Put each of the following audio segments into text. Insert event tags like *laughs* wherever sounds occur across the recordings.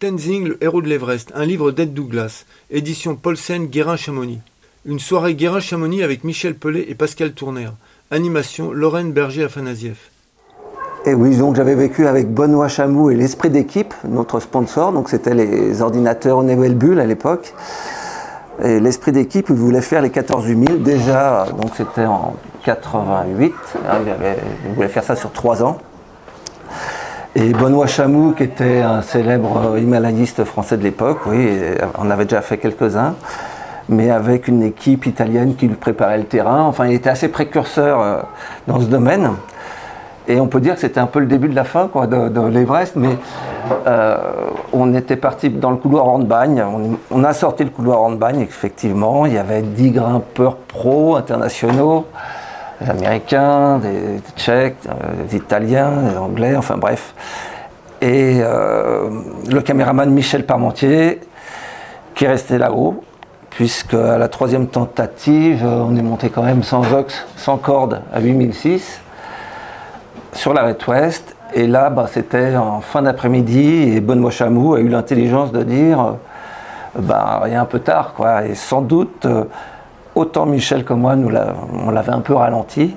Tenzing, le héros de l'Everest, un livre d'Ed Douglas, édition Paulsen Guérin-Chamonix. Une soirée Guérin-Chamonix avec Michel Pellet et Pascal Tourner. Animation Lorraine Berger-Afanasieff. Et oui, donc j'avais vécu avec Benoît Chamou et l'Esprit d'équipe, notre sponsor, donc c'était les ordinateurs Newell Bull à l'époque. Et l'Esprit d'équipe, il voulait faire les 14 000 déjà, donc c'était en 88, hein, il, voulait faire ça sur trois ans. Et Benoît Chamou, qui était un célèbre himalayiste français de l'époque, oui, on avait déjà fait quelques-uns, mais avec une équipe italienne qui lui préparait le terrain. Enfin, il était assez précurseur euh, dans ce domaine. Et on peut dire que c'était un peu le début de la fin quoi, de, l'Everest, mais euh, on était parti dans le couloir Hornbagne. On, a sorti le couloir Hornbagne, effectivement. Il y avait 10 grimpeurs pro internationaux des Américains, des, Tchèques, euh, des Italiens, des Anglais, enfin bref. Et euh, le caméraman Michel Parmentier, qui est resté là-haut, puisque à la troisième tentative, on est monté quand même sans ox, sans corde à 8006, sur l'arête ouest. Et là, bah, c'était en fin d'après-midi, et Benoît Chamou a eu l'intelligence de dire, bah, a un peu tard, quoi. Et sans doute, autant Michel que moi, nous on l'avait un peu ralenti.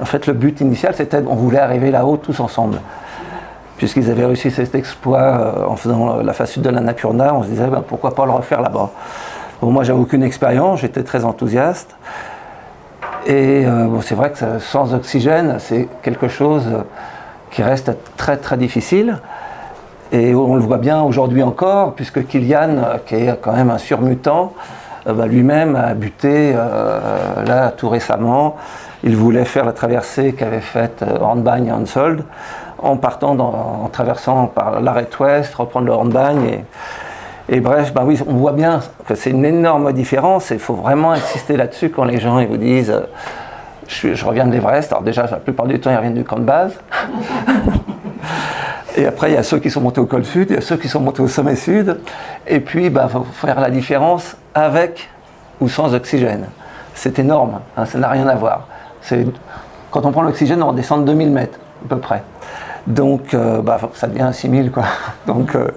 En fait, le but initial, c'était on voulait arriver là-haut tous ensemble. Puisqu'ils avaient réussi cet exploit euh, en faisant la face sud de la Napurna, on se disait ben, pourquoi pas le refaire là-bas. Moi, j'avais aucune expérience, j'étais très enthousiaste. Et euh, c'est vrai que sans oxygène, c'est quelque chose qui reste très très difficile. Et on le voit bien aujourd'hui encore, puisque Kylian, qui est quand même un surmutant, euh, bah, lui-même a buté euh, là tout récemment. Il voulait faire la traversée qu'avait faite euh, Hornbagne et Hansold en partant, en traversant par l'arrêt ouest, reprendre le Hornbagne. Et, bref, bah oui, on voit bien que c'est une énorme différence et il faut vraiment insister là-dessus quand les gens ils vous disent je, reviens de l'Everest. Alors déjà, la plupart du temps, ils reviennent du camp de base. Et après, il y a ceux qui sont montés au col sud, il y a ceux qui sont montés au sommet sud. Et puis, il bah, faut faire la différence avec ou sans oxygène. C'est énorme, hein, ça n'a rien à voir. Quand on prend l'oxygène, on descend de 2000 mètres, à peu près. Donc, euh, bah, ça devient 6000, quoi. *laughs* Donc, euh,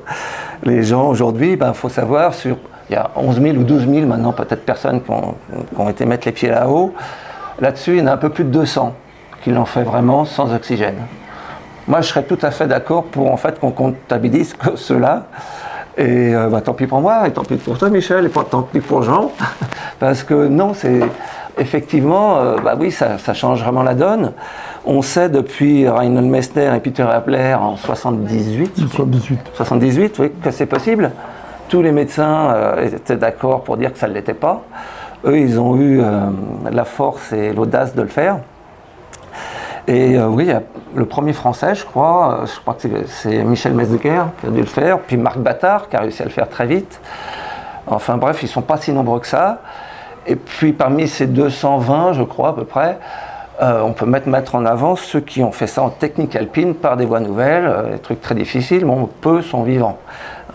les gens, aujourd'hui, il bah, faut savoir, sur, il y a 11 000 ou 12 000 maintenant, peut-être personnes qui ont, qui ont été mettre les pieds là-haut. Là-dessus, il y en a un peu plus de 200 qui l'ont fait vraiment sans oxygène. Moi, je serais tout à fait d'accord pour en fait qu'on comptabilise que *laughs* cela. Et euh, bah, tant pis pour moi, et tant pis pour toi, Michel, et tant pis pour Jean. *laughs* Parce que non, c'est effectivement, euh, bah oui, ça, change vraiment la donne. On sait depuis Reinhold Messner et Peter Appler en 78, 78, 78 oui, que c'est possible. Tous les médecins euh, étaient d'accord pour dire que ça ne l'était pas. Eux, ils ont eu la force et l'audace de le faire. Et euh, oui, le premier français, je crois, euh, je crois que c'est Michel Metzger qui a dû le faire, puis Marc Battard qui a réussi à le faire très vite. Enfin bref, ils ne sont pas si nombreux que ça. Et puis parmi ces 220, je crois à peu près, euh, on peut mettre, en avant ceux qui ont fait ça en technique alpine par des voies nouvelles, des trucs très difficiles, mais peu sont vivants.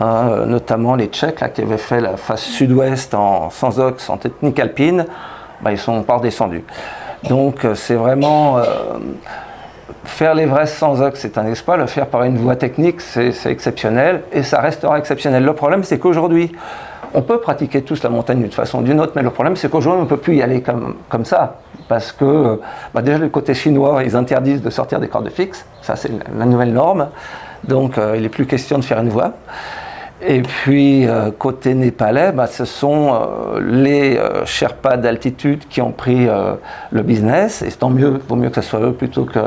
Hein, notamment les Tchèques qui avaient fait la face sud-ouest en, sans ox en technique alpine, bah, ils sont pas redescendus. Donc euh, c'est vraiment... Euh, faire l'Everest sans ox, c'est un exploit. Le faire par une voie technique, c'est exceptionnel. Et ça restera exceptionnel. Le problème, c'est qu'aujourd'hui, on peut pratiquer tous la montagne d'une façon ou d'une autre, mais le problème, c'est qu'aujourd'hui, on ne peut plus y aller comme, comme ça. Parce que, bah, déjà, le côté chinois, ils interdisent de sortir des cordes fixes. Ça, c'est la nouvelle norme. Donc, euh, il n'est plus question de faire une voie. Et puis, euh, côté népalais, bah, ce sont euh, les euh, Sherpas d'altitude qui ont pris le business. Et tant mieux, vaut mieux que ce soit eux plutôt que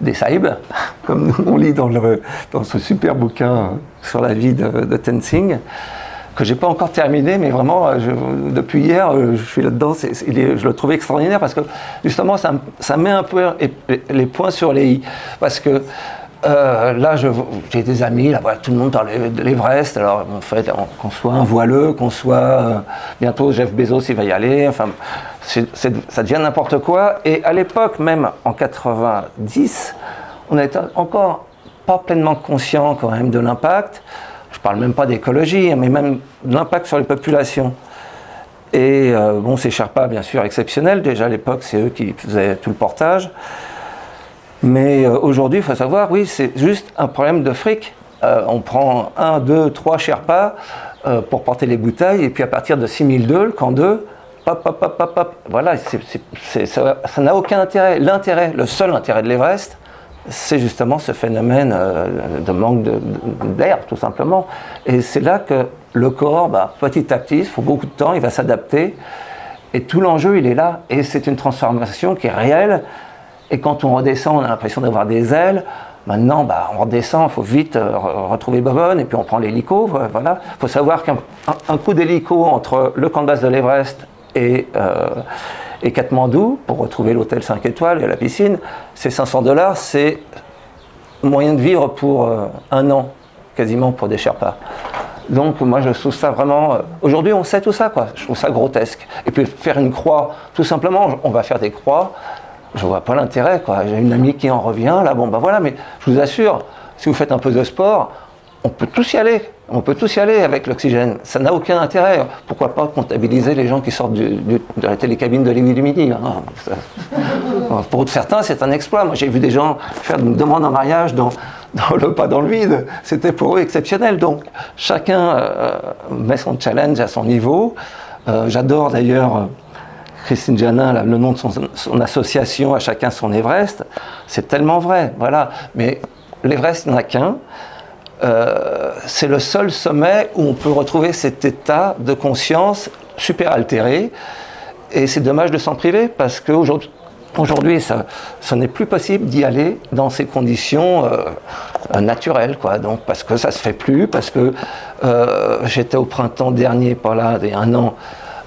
des Saïbs, *laughs* comme on lit dans, le, dans ce super bouquin sur la vie de, de Tenzing, que j'ai pas encore terminé, mais vraiment, depuis hier, je suis là-dedans. je le trouve extraordinaire parce que justement, ça, ça met un peu les points sur les i. Parce que euh, là, j'ai des amis, tout le monde parle de l'Everest. Alors, en fait, qu'on soit un voileux, qu'on soit euh, bientôt Jeff Bezos, il va y aller. Enfin, ça devient n'importe quoi. Et à l'époque, même en 90, on n'était encore pas pleinement conscient quand même de l'impact. Je parle même pas d'écologie, hein, mais même de l'impact sur les populations. Et euh, bon, ces Sherpas, bien sûr, exceptionnels. Déjà à l'époque, c'est eux qui faisaient tout le portage. Mais euh, aujourd'hui, il faut savoir, oui, c'est juste un problème de fric. on prend un, deux, trois Sherpas pour porter les bouteilles, et puis à partir de 6002, le camp 2, hop, hop, hop, hop, hop. Voilà, ça n'a aucun intérêt. L'intérêt, le seul intérêt de l'Everest, c'est justement ce phénomène euh, de manque d'air, tout simplement. Et c'est là que le corps, bah, petit à petit, il faut beaucoup de temps, il va s'adapter. Et tout l'enjeu, il est là. Et c'est une transformation qui est réelle. Et quand on redescend, on a l'impression d'avoir des ailes. Maintenant, bah, on redescend, il faut vite euh, retrouver Bobonne, et puis on prend l'hélico. Voilà. Il faut savoir qu'un coup d'hélico entre le camp de base de l'Everest et, euh, Katmandou pour retrouver l'hôtel 5 étoiles et la piscine, c'est 500 dollars, c'est moyen de vivre pour euh, un an, quasiment pour des Sherpas. Donc moi je trouve ça vraiment... Euh, aujourd'hui on sait tout ça, quoi. je trouve ça grotesque. Et puis faire une croix, tout simplement, on va faire des croix, je vois pas l'intérêt. quoi. J'ai une amie qui en revient, là, bon ben voilà, mais je vous assure, si vous faites un peu de sport, on peut tous y aller. On peut tous y aller avec l'oxygène. Ça n'a aucun intérêt. Pourquoi pas comptabiliser les gens qui sortent de la télécabine de Lévis du Midi hein. Pour certains, c'est un exploit. Moi, j'ai vu des gens faire une demande en mariage dans, le pas dans le vide. C'était pour eux exceptionnel. Donc, chacun euh, met son challenge à son niveau. Euh, j'adore d'ailleurs. Christine Janin, le nom de son, association, à chacun son Everest, c'est tellement vrai, voilà. Mais l'Everest n'a qu'un, euh, c'est le seul sommet où on peut retrouver cet état de conscience super altéré. Et c'est dommage de s'en priver parce qu'aujourd'hui, Aujourd'hui, ça, ce n'est plus possible d'y aller dans ces conditions euh, naturelles, quoi. Donc, parce que ça se fait plus, parce que euh, j'étais au printemps dernier, pas là, il y a un an,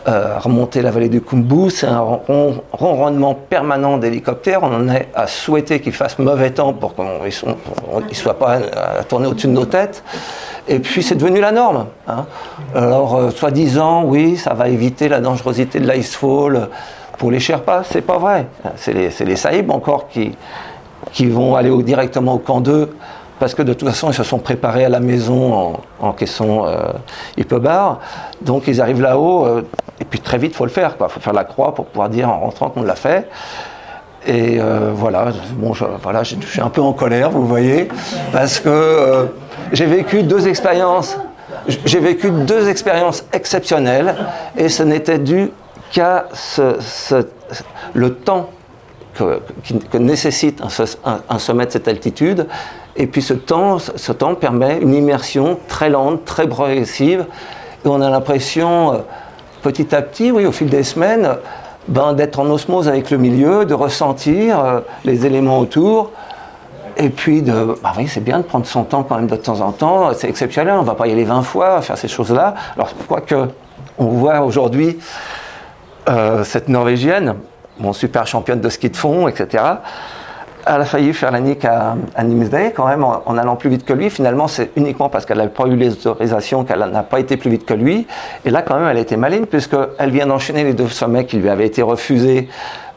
euh, remonter la vallée du Kumbu, c'est un ronronnement permanent d'hélicoptères. On en est à souhaiter qu'il fasse mauvais temps pour qu'ils ne soient pas à tourner au-dessus de nos têtes. Et puis c'est devenu la norme. Hein. Alors, euh, soi-disant, oui, ça va éviter la dangerosité de l'icefall pour les Sherpas, c'est pas vrai. C'est les, les Saïbs encore qui, qui vont aller directement au camp 2 parce que de toute façon, ils se sont préparés à la maison en, caisson euh, bar. Donc ils arrivent là-haut, euh, et puis très vite, il faut le faire. Il faut faire la croix pour pouvoir dire en rentrant qu'on l'a fait. Et euh, voilà, bon, je, voilà, suis un peu en colère, vous voyez, parce que j'ai vécu deux expériences. J'ai vécu deux expériences exceptionnelles, et ce n'était dû qu'à le temps que, que nécessite un, un, sommet de cette altitude et puis ce temps, ce temps permet une immersion très lente, très progressive. Et on a l'impression, euh, petit à petit, oui, au fil des semaines, ben, d'être en osmose avec le milieu, de ressentir euh, les éléments autour. Et puis, de, oui, c'est bien de prendre son temps quand même de temps en temps. C'est exceptionnel, on ne va pas y aller 20 fois, faire ces choses-là. Alors, quoique, on voit aujourd'hui euh, cette Norvégienne, mon super championne de ski de fond, etc elle a failli faire la nique à, à Nimsday quand même en, allant plus vite que lui. Finalement, c'est uniquement parce qu'elle n'avait pas eu les autorisations qu'elle n'a pas été plus vite que lui. Et là, quand même, elle a été maligne puisqu'elle vient d'enchaîner les deux sommets qui lui avaient été refusés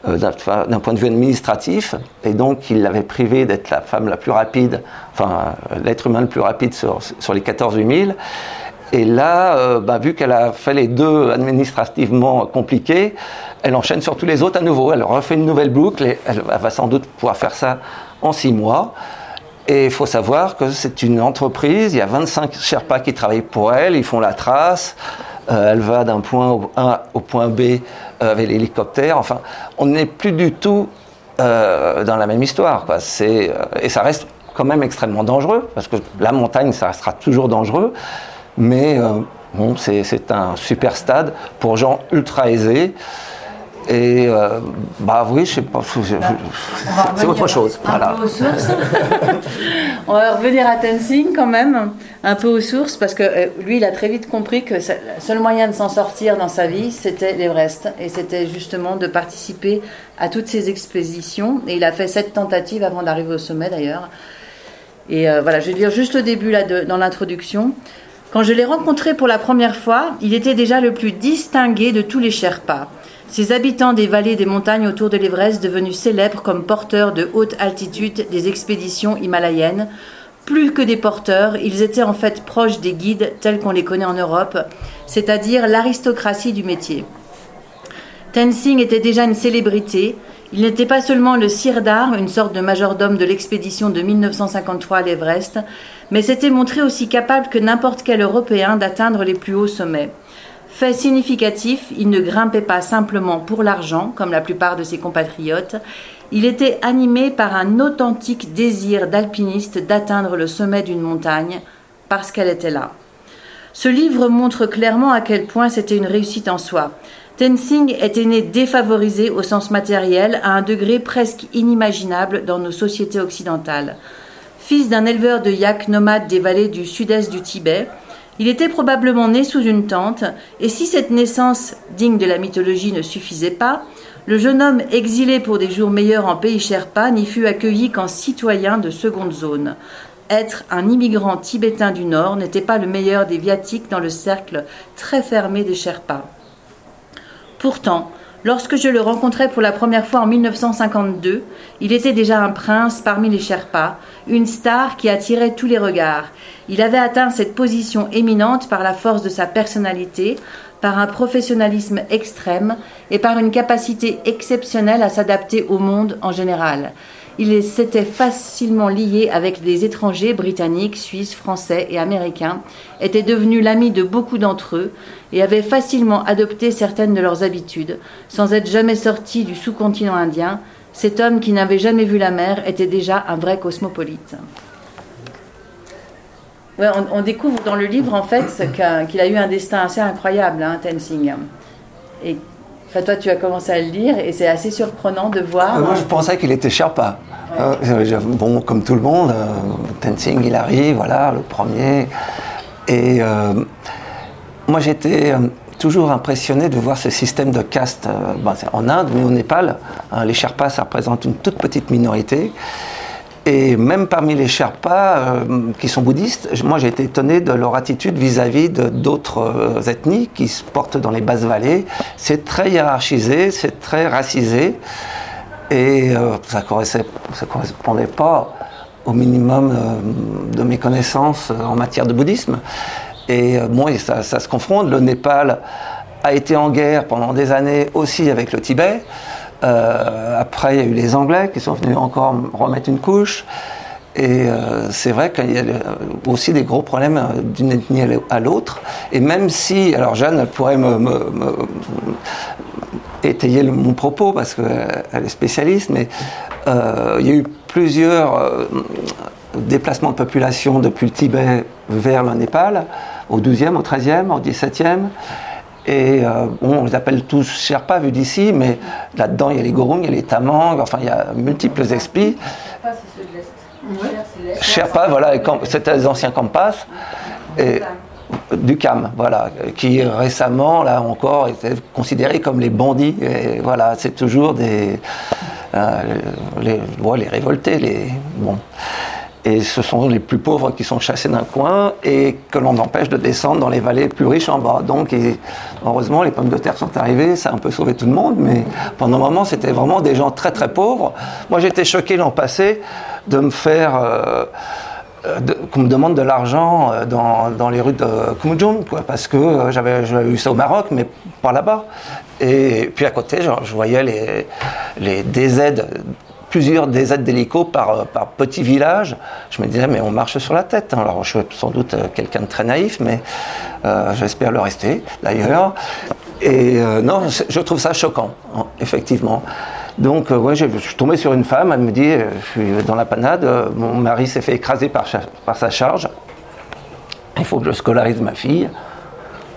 euh, d'un point de vue administratif. Et donc, il l'avait privée d'être la femme la plus rapide, enfin, l'être humain le plus rapide sur, sur les 14 000. Et là, euh, bah, vu qu'elle a fait les deux administrativement compliqués, elle enchaîne sur tous les autres à nouveau. Elle refait une nouvelle boucle et elle, va sans doute pouvoir faire ça en six mois. Et il faut savoir que c'est une entreprise, il y a 25 Sherpas qui travaillent pour elle, ils font la trace, euh, elle va d'un point A au point B euh, avec l'hélicoptère. Enfin, on n'est plus du tout dans la même histoire. Et ça reste quand même extrêmement dangereux, parce que la montagne, ça restera toujours dangereux. Mais euh, bon, c'est un super stade pour gens ultra aisés. Et euh, bah oui, je sais pas, c'est autre chose. Un peu aux sources. *laughs* On va revenir à Tenzing quand même, un peu aux sources, parce que euh, lui, il a très vite compris que le seul moyen de s'en sortir dans sa vie, c'était l'Everest. Et c'était justement de participer à toutes ces expéditions. Et il a fait sept tentatives avant d'arriver au sommet d'ailleurs. Et voilà, je vais dire juste le début là de, dans l'introduction. Quand je l'ai rencontré pour la première fois, il était déjà le plus distingué de tous les Sherpas. Ces habitants des vallées des montagnes autour de l'Everest, devenus célèbres comme porteurs de haute altitude des expéditions himalayennes, plus que des porteurs, ils étaient en fait proches des guides tels qu'on les connaît en Europe, c'est-à-dire l'aristocratie du métier. Tenzing était déjà une célébrité. Il n'était pas seulement le sirdar, une sorte de majordome de l'expédition de 1953 à l'Everest, mais s'était montré aussi capable que n'importe quel Européen d'atteindre les plus hauts sommets. Fait significatif, il ne grimpait pas simplement pour l'argent, comme la plupart de ses compatriotes, il était animé par un authentique désir d'alpiniste d'atteindre le sommet d'une montagne, parce qu'elle était là. Ce livre montre clairement à quel point c'était une réussite en soi. Tenzing était né défavorisé au sens matériel à un degré presque inimaginable dans nos sociétés occidentales. Fils d'un éleveur de yak nomade des vallées du sud-est du Tibet, il était probablement né sous une tente, et si cette naissance digne de la mythologie ne suffisait pas, le jeune homme exilé pour des jours meilleurs en pays Sherpa n'y fut accueilli qu'en citoyen de seconde zone. Être un immigrant tibétain du Nord n'était pas le meilleur des viatiques dans le cercle très fermé des Sherpas. Pourtant, lorsque je le rencontrai pour la première fois en 1952, il était déjà un prince parmi les Sherpas, une star qui attirait tous les regards. Il avait atteint cette position éminente par la force de sa personnalité, par un professionnalisme extrême et par une capacité exceptionnelle à s'adapter au monde en général. Il s'était facilement lié avec des étrangers britanniques, suisses, français et américains, était devenu l'ami de beaucoup d'entre eux et avait facilement adopté certaines de leurs habitudes, sans être jamais sorti du sous-continent indien. Cet homme qui n'avait jamais vu la mer était déjà un vrai cosmopolite. on, découvre dans le livre en fait qu'il a eu un destin assez incroyable, hein, Tenzing. Toi, tu as commencé à le lire et c'est assez surprenant de voir. moi, je pensais qu'il était Sherpa. Euh, bon, comme tout le monde, euh, Tenzing, il arrive, voilà, le premier. Et euh, moi, j'étais toujours impressionné de voir ce système de caste en Inde, mais au Népal. Hein, les Sherpas, ça représente une toute petite minorité. Et même parmi les Sherpas euh, qui sont bouddhistes, moi j'ai été étonné de leur attitude vis-à-vis d'autres euh, ethnies qui se portent dans les basses vallées. C'est très hiérarchisé, c'est très racisé, et euh, ça ne correspondait pas au minimum de mes connaissances en matière de bouddhisme. Et bon, ça, ça se confronte. Le Népal a été en guerre pendant des années aussi avec le Tibet. Euh, après, il y a eu les Anglais qui sont venus encore remettre une couche. Et euh, c'est vrai qu'il y a aussi des gros problèmes euh, d'une ethnie à l'autre. Et même si, alors Jeanne, pourrait me, étayer mon propos parce qu'elle est spécialiste, mais il y a eu plusieurs déplacements de population depuis le Tibet vers le Népal, au 12e, au 13e, au 17e. Et euh, bon, on les appelle tous Sherpas vu d'ici, mais là-dedans il y a les Gorung, il y a les Tamang, enfin il y a multiples explis. Sherpa, c'est ceux de l'Est. Sherpa, voilà, c'était les anciens Kampas. Et, du CAM, voilà, qui récemment, là encore, étaient considérés comme les bandits. Et voilà, c'est toujours des. Euh, les, les révoltés, les. Bon. Et ce sont les plus pauvres qui sont chassés d'un coin et que l'on empêche de descendre dans les vallées plus riches en bas. Donc, heureusement, les pommes de terre sont arrivées, ça a un peu sauvé tout le monde, mais pendant un moment, c'était vraiment des gens très très pauvres. Moi, j'étais choqué l'an passé de me faire. Euh, qu'on me demande de l'argent euh, dans, dans, les rues de Kumujun, quoi, parce que euh, j'avais eu ça au Maroc, mais pas là-bas. Et puis à côté, je voyais les, les DZ plusieurs des aides d'hélico par, par petit village. Je me disais, mais on marche sur la tête. Hein. Alors, je suis sans doute euh, quelqu'un de très naïf, mais euh, j'espère le rester d'ailleurs. Et euh, non, je trouve ça choquant, hein, effectivement. Donc, je, suis tombé sur une femme, elle me dit, je suis dans la panade, mon mari s'est fait écraser par, par sa charge, il faut que je scolarise ma fille.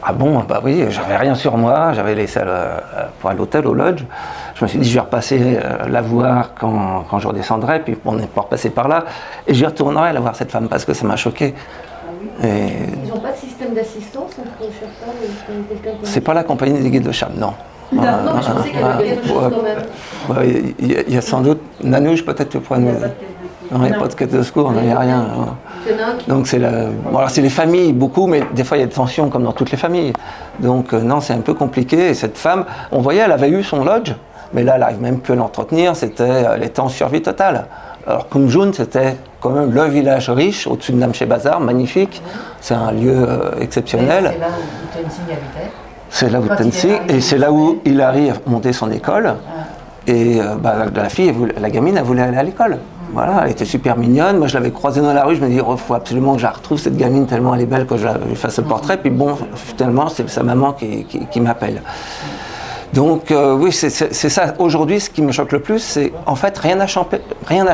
Ah bon, bah oui, j'avais rien sur moi, j'avais laissé pour à l'hôtel, au lodge je me suis dit, je vais repasser euh, la voir quand, quand, je redescendrai, puis on est pas repassé par là, et j'y retournerai la voir cette femme parce que ça m'a choqué. Ah Ils n'ont pas de système d'assistance entre les Sherpas C'est pas la compagnie des guides de Cham, non. Non, non je pensais qu'il y avait quelque chose quand même. Il y, a sans doute. Nanouche, peut-être tu pourrais nous. Non, il n'y a pas de quête de secours, il n'y a rien. Donc c'est la... bon, c'est les familles, beaucoup, mais des fois il y a des tensions comme dans toutes les familles. Donc euh, non, c'est un peu compliqué. Et cette femme, on voyait, elle avait eu son lodge, mais là, elle n'arrive même plus à l'entretenir, c'était, elle était en survie totale. Alors Kumjun, c'était quand même le village riche au-dessus de Namche Bazar, magnifique. C'est un lieu euh, exceptionnel. C'est là où Tenzing habitait. C'est là où Tenzing, et c'est là où il arrive à monter son école. Et euh, bah, la fille, la gamine, elle voulait aller à l'école. Voilà, elle était super mignonne. Moi, je l'avais croisée dans la rue. Je me dis, il faut absolument que je la retrouve, cette gamine, tellement elle est belle que je lui fasse le portrait. Puis bon, finalement, c'est sa maman qui, m'appelle. Donc, euh, oui, c'est ça. Aujourd'hui, ce qui me choque le plus, c'est en fait, rien n'a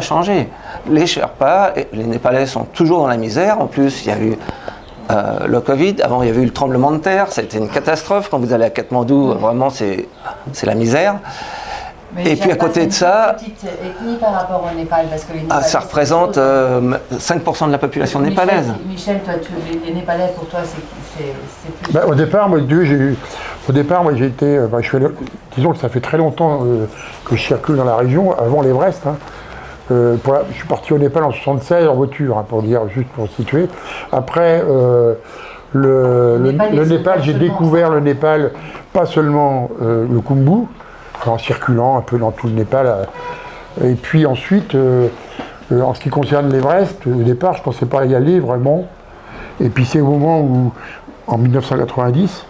changé. Les Sherpas, les Népalais sont toujours dans la misère. En plus, il y a eu euh, le Covid. Avant, il y avait eu le tremblement de terre. C'était une catastrophe. Quand vous allez à Katmandou, vraiment, c'est la misère. Mais Et puis, à côté de ça- une petite ethnie par rapport au Népal, parce que les Ah, ça représente autre chose. euh, 5% de la population Michel- népalaise. Michel, toi, tu- les, les Népalais, pour toi, c'est plus. Ben, au départ, moi, Dieu, j'ai eu- au départ, moi, j'ai été, euh, ben, je fais le- disons que ça fait très longtemps euh, que je circule dans la région, avant l'Everest. hein. Euh, pour la- je suis parti au Népal en 76 en voiture, hein, pour dire, juste pour situer. Après, euh, le, Le le- Népal, j'ai découvert le Népal, pas seulement euh, le Kumbu, en circulant un peu dans tout le Népal. et puis ensuite, euh, euh, en ce qui concerne l'Everest, au départ, je ne pensais pas y aller vraiment. Et puis c'est au moment où, en 1990,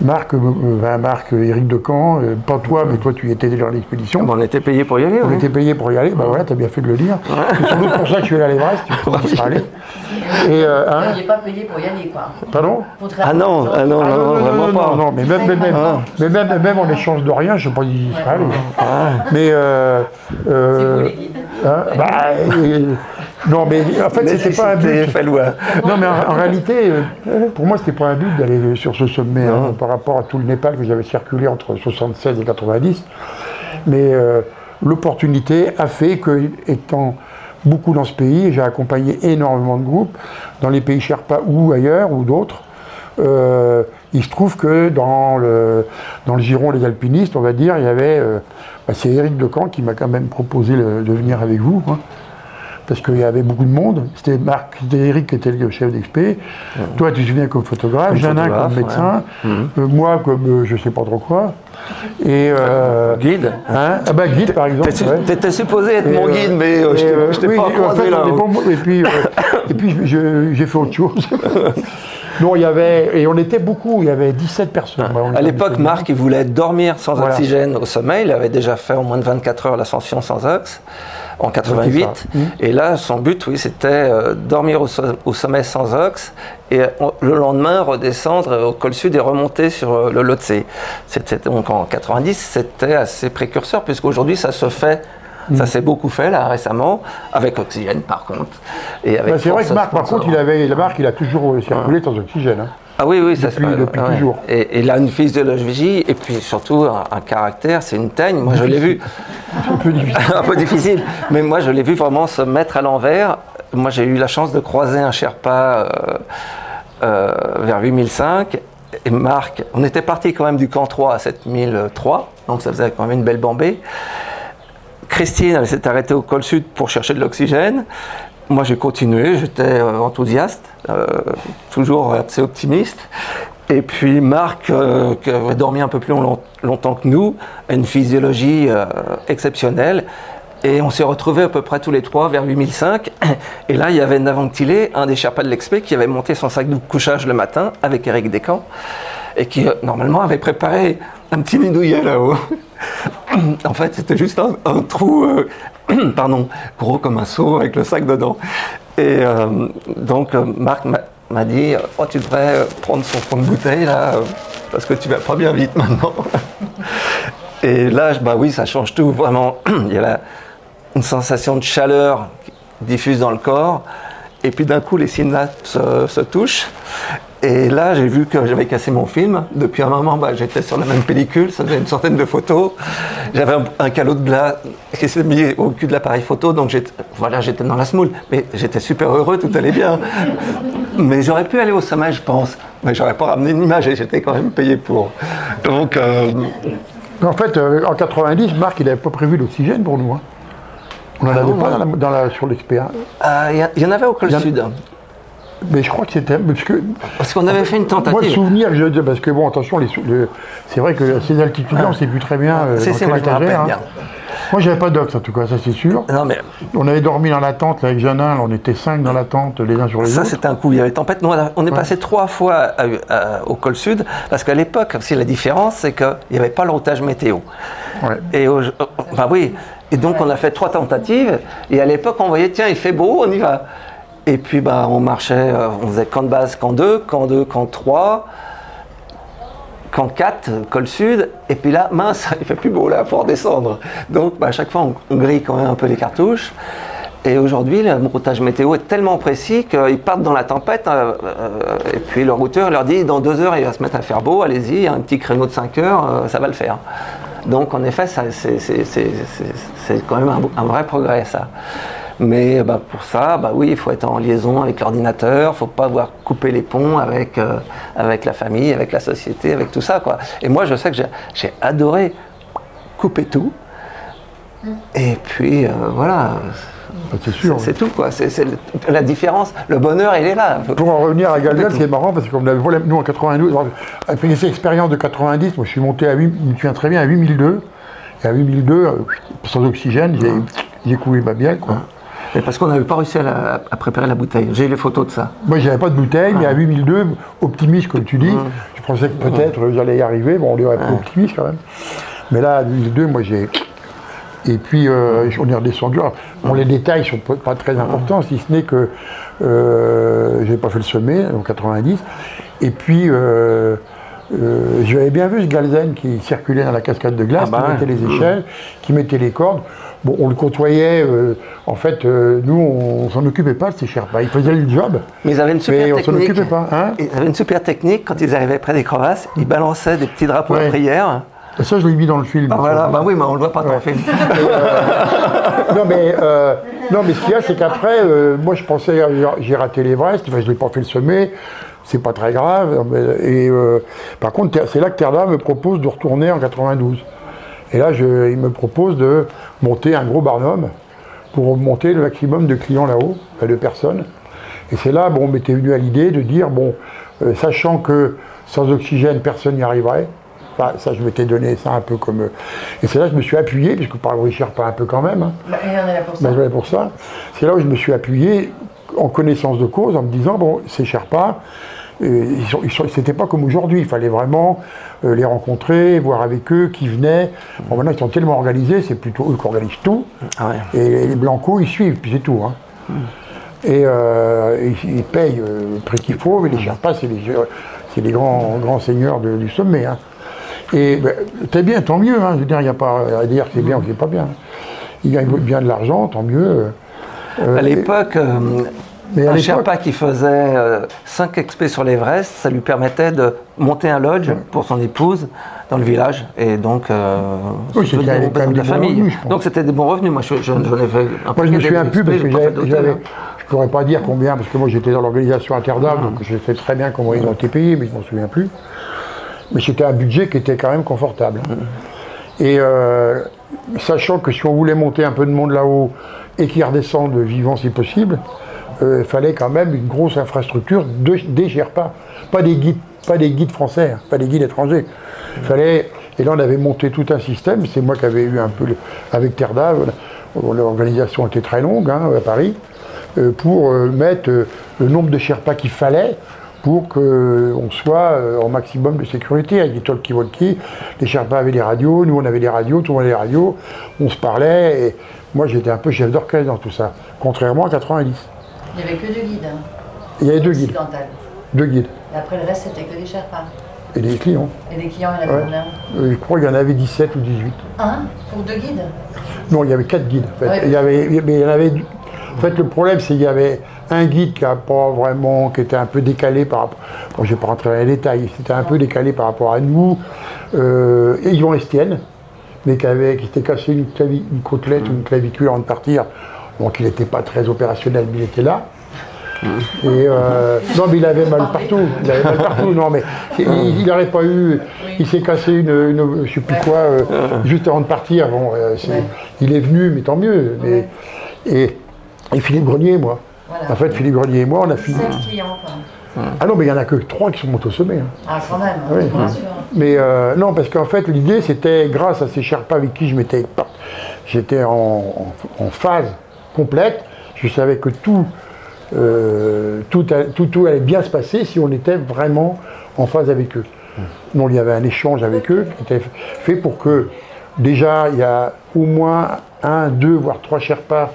Marc, euh, euh, Marc, euh, Éric Decamp, euh, pas toi, mais toi tu étais dans l'expédition. On était payé pour y aller. On oui. était payé pour y aller, bah voilà, t'as bien fait de le dire. C'est sans doute pour ça que je suis allé à l'Everest, tu *laughs* serais allé. Et, euh, hein, Vous n'êtes pas payé pour y aller, quoi. pardon Ah non, ah non, Ah, non, non, vraiment non, pas. non, mais même, mais même, Ah. mais même, même en échange de rien, je sais pas y serais allé. Mais euh, euh, hein, bah, non, mais en fait, c'était pas un but. Non, mais en, en réalité, euh, pour moi, c'était pas un but d'aller sur ce sommet hein, par rapport à tout le Népal que j'avais circulé entre 76 et 90. Mais euh, l'opportunité a fait que, étant beaucoup dans ce pays, j'ai accompagné énormément de groupes dans les pays Sherpa ou ailleurs ou d'autres. euh, il se trouve que dans le, dans le giron des alpinistes, on va dire, il y avait. euh, bah, c'est Éric Decamp qui m'a quand même proposé le- de venir avec vous. hein parce qu'il y avait beaucoup de monde. C'était Marc, c'était Eric qui était le chef d'expé. Toi, tu viens comme photographe, Janin comme médecin, ouais. euh, moi comme euh, je sais pas trop quoi. Et euh, Guide hein, ah bah guide par exemple. T'étais ouais. supposé être Et, mon euh, guide, mais je t'ai- pas en croisé fait, là. on est pas- et puis, *laughs* et puis j'ai fait autre chose. *laughs* non, il y avait et on était beaucoup. Il y avait 17 personnes. On À l'époque, 17. Marc, il voulait dormir sans Voilà. oxygène au sommet. Il avait déjà fait en moins de 24 heures l'ascension sans ox en 88. Mmh. Et là, son but, oui, c'était euh, dormir au, so- au sommet sans ox et euh, le lendemain redescendre au col sud et remonter sur euh, le Lhotse. C'était donc en 90, c'était assez précurseur puisqu'aujourd'hui ça se fait. Mmh. Ça s'est beaucoup fait là récemment, avec oxygène par contre. Et avec Bah, c'est vrai que Marc, par contre, il avait, la Marc, il a toujours euh, circulé sans oxygène. hein. Ah oui, oui, ça Depuis- c'est depuis toujours. Et, et il a une physiologie et puis surtout un, un caractère, c'est une teigne. Moi, je l'ai vu *laughs* Un peu difficile. *laughs* un peu difficile, mais moi, je l'ai vu vraiment se mettre à l'envers. Moi, j'ai eu la chance de croiser un Sherpa euh, euh, vers 8005. Et Marc, on était parti quand même du camp 3 à 7003, donc ça faisait quand même une belle bambée. Christine, elle s'est arrêtée au col sud pour chercher de l'oxygène. Moi, j'ai continué, j'étais euh, enthousiaste, euh, toujours assez optimiste. Et puis Marc, euh, qui avait dormi un peu plus long- longtemps que nous, a une physiologie exceptionnelle. Et on s'est retrouvés à peu près tous les trois vers 8005. *coughs* Et là, il y avait Navanctilé, un des Sherpas de l'Expé, qui avait monté son sac de couchage le matin avec Eric Descamps et qui, normalement, avait préparé un petit nidouillet là-haut. *coughs* en fait, c'était juste un, trou, *coughs* pardon, gros comme un seau avec le sac dedans. Et euh, donc, euh, Marc m'a- dit Oh, tu devrais euh, prendre son fond de bouteille là, parce que tu vas pas bien vite maintenant. *laughs* Et là, bah oui, ça change tout, vraiment. *coughs* Il y a une sensation de chaleur qui diffuse dans le corps, et puis d'un coup, les synapses euh, se touchent. Et là, j'ai vu que j'avais cassé mon film. Depuis un moment, bah, j'étais sur la même pellicule, ça faisait une centaine de photos. J'avais un, un calot de glace qui s'est mis au cul de l'appareil photo, donc voilà, j'étais dans la smoule. Mais j'étais super heureux, tout allait bien. Mais j'aurais pu aller au sommet, je pense. Mais j'aurais pas ramené une image et j'étais quand même payé pour. Donc, euh, En fait, euh, en 90, Marc, il n'avait pas prévu l'oxygène pour nous. hein. On n'en Ah avait non, pas non. dans la- dans la- sur l'expert. euh, il y il y, en avait au col sud. Mais je crois que c'était. Parce qu'on avait fait une moi, le tentative. souvenir que je. Parce que bon, attention, les sou- le- c'est vrai que à ces altitudes-là, on ne sait plus très bien. euh, C'est- c'est moi, hein. bien. Moi, j'avais pas d'ox, en tout cas, ça c'est sûr. Non, mais On avait dormi dans la tente là, avec Janin, on était cinq dans la tente, les uns sur les ça, autres. c'était un coup. Il y avait tempête. Nous, on a- on est passé trois fois à- à- au col sud, parce qu'à l'époque, la différence, c'est qu'il n'y avait pas le routage météo. Ouais. Et au- bah oui, Et donc on a fait trois tentatives. Et à l'époque, on voyait, tiens, il fait beau, on y va. Et puis bah, on marchait, euh, on faisait camp de base, camp 2, camp 2, camp 3, camp 4, col sud. Et puis là, mince, *laughs* il fait plus beau là, faut redescendre. Donc bah, à chaque fois, on, grille quand même un peu les cartouches. Et aujourd'hui, le routage météo est tellement précis qu'ils partent dans la tempête. euh, euh, et puis le routeur leur dit dans deux heures, il va se mettre à faire beau, allez-y, un petit créneau de 5 heures, ça va le faire. Donc en effet, c'est, quand même un, un vrai progrès, ça. Mais bah, pour ça, bah oui, il faut être en liaison avec l'ordinateur, il ne faut pas avoir coupé les ponts avec, euh, avec la famille, avec la société, avec tout ça. Quoi. Et moi, je sais que j'ai, adoré couper tout. Et puis, euh, voilà, C'est sûr. c'est tout, quoi. C'est, la différence. Le bonheur, il est là. Pour en revenir à Galgal, c'est marrant parce que comme nous en 92, après cette expérience de 90, moi je suis monté à 8, je me souviens très bien à 8002. Et à 8002, euh, sans oxygène, j'ai, coulé ma bielle. Quoi. Et parce qu'on n'avait pas réussi à, la- à préparer la bouteille. J'ai les photos de ça. Moi j'avais pas de bouteille, mais à 8002, optimiste comme tu dis, je pensais que peut-être j'allais y arriver. Bon, on est optimiste quand même. Mais là, à 2002, moi j'ai. Et puis euh, on est redescendu. Alors, bon, les détails sont pas, pas très importants, si ce n'est que euh, j'ai pas fait le sommet en 90. Et puis euh, euh, j'avais bien vu ce Galzen qui circulait dans la cascade de glace, Ah bah qui mettait les échelles, qui mettait les cordes. Bon, on le côtoyait. euh, en fait, euh, nous, on s'en occupait pas de ces Sherpas. Ils faisaient le job. Mais ils avaient une super Mais on s'en technique. occupait pas, hein Ils avaient une super technique. Quand ils arrivaient près des crevasses, ils balançaient des petits drapeaux Ouais. de prière. Ça, je l'ai mis dans le film. Ah, voilà, bah oui, mais on le voit pas dans le film. *laughs* non, mais, euh, non, mais ce qu'il y a, c'est qu'après, euh, moi, je pensais, euh, j'ai raté l'Everest, enfin, je n'ai pas fait le sommet, c'est pas très grave. mais- et euh, par contre, c'est là que Terda me propose de retourner en 92. Et là, je, il me propose de monter un gros barnum pour monter le maximum de clients là-haut, enfin, de personnes. Et c'est là, bon, on m'était venu à l'idée de dire, bon, euh, sachant que sans oxygène, personne n'y arriverait. Ça, je m'étais donné ça un peu comme. euh, Et c'est là que je me suis appuyé, puisque par Richard, pas un peu quand même. hein. Bah, et on est là pour ça. Voilà pour ça. C'est là où je me suis appuyé en connaissance de cause, en me disant bon, ces Sherpas, euh, ils sont, ils sont- c'était pas comme aujourd'hui. Il fallait vraiment euh, les rencontrer, voir avec eux qui venaient. Bon, maintenant ils sont tellement organisés, c'est plutôt eux qui organisent tout. Ah ouais. Et les blancos, ils suivent, puis c'est tout. hein. Et euh, ils, ils payent euh, le prix qu'il faut, mais les Sherpas, c'est les, c'est les grands, grands seigneurs de- du sommet. hein. Et ben, c'est bien, tant mieux. hein. Je veux dire, il n'y a pas à dire que c'est bien ou que c'est pas bien. Ils gagnent bien de l'argent, tant mieux. Euh, À l'époque, euh, Mais un Sherpa qui faisait 5 expés sur l'Everest, ça lui permettait de monter un lodge pour son épouse dans le village. Et donc, euh, Oui, c'était de- quand même de des la bons famille. revenus, je donc c'était des bons revenus. Moi, je- je- j'en ai fait un Moi, je me des plus parce que j'avais, hein. je pourrais pas dire combien parce que moi j'étais dans l'organisation Interdam, donc je sais très bien comment ils ont été payés, mais je m'en souviens plus. Mais c'était un budget qui était quand même confortable. Et euh, sachant que si on voulait monter un peu de monde là-haut et qu'ils redescendent vivants si possible, euh, il fallait quand même une grosse infrastructure de, des Sherpas, pas des guides, pas des guides français, hein, pas des guides étrangers. Fallait, et là on avait monté tout un système. C'est moi qui avais eu un peu avec voilà, l'organisation était très longue hein, à Paris, euh, pour mettre le nombre de Sherpas qu'il fallait pour qu'on soit euh, au maximum de sécurité avec des talkie-walkie. Les Sherpas avaient des radios, nous on avait des radios, tout le monde avait des radios, on se parlait, et moi j'étais un peu chef d'orchestre dans tout ça, contrairement à 90. Il n'y avait que deux guides. hein, Il y avait deux guides, deux guides, Et après le reste, c'était que des Sherpas. et des clients. Et des clients, il y en avait combien Euh, Je crois qu'il y en avait 17 ou 18. Un pour deux guides Non, il y avait quatre guides. En fait. Ouais. il, y avait, mais il y en avait. En fait, le problème, c'est qu'il y avait un guide qui a pas vraiment, qui était un peu décalé par rapport. Bon, je vais pas rentrer dans les détails. C'était un peu décalé par rapport à nous. Euh, et Yvon Estienne, mais qui avait, qui s'était cassé une, clavi- une côtelette ou une clavicule avant de partir. Donc, il n'était pas très opérationnel, mais il était là. Et euh, non, mais il avait mal partout. Il avait mal partout. Non, mais il n'aurait pas eu. Il s'est cassé une, une- je sais plus quoi, euh, juste avant de partir. Bon, euh, il est venu, mais tant mieux. Mais, et, et Philippe Grenier moi. Voilà. En fait, Philippe Grenier et moi, on a fini. Cinq clients, quoi. Ah non, mais il n'y en a que trois qui sont montés au sommet. hein. Ah, quand même, hein, Oui. bien sûr. Mais euh, non, parce qu'en fait, l'idée, c'était grâce à ces Sherpas avec qui je m'étais. J'étais en, en- en phase complète. Je savais que tout, euh, tout, a- tout, tout allait bien se passer si on était vraiment en phase avec eux. Donc il y avait un échange avec eux qui était fait pour que déjà, il y a au moins un, deux, voire trois Sherpas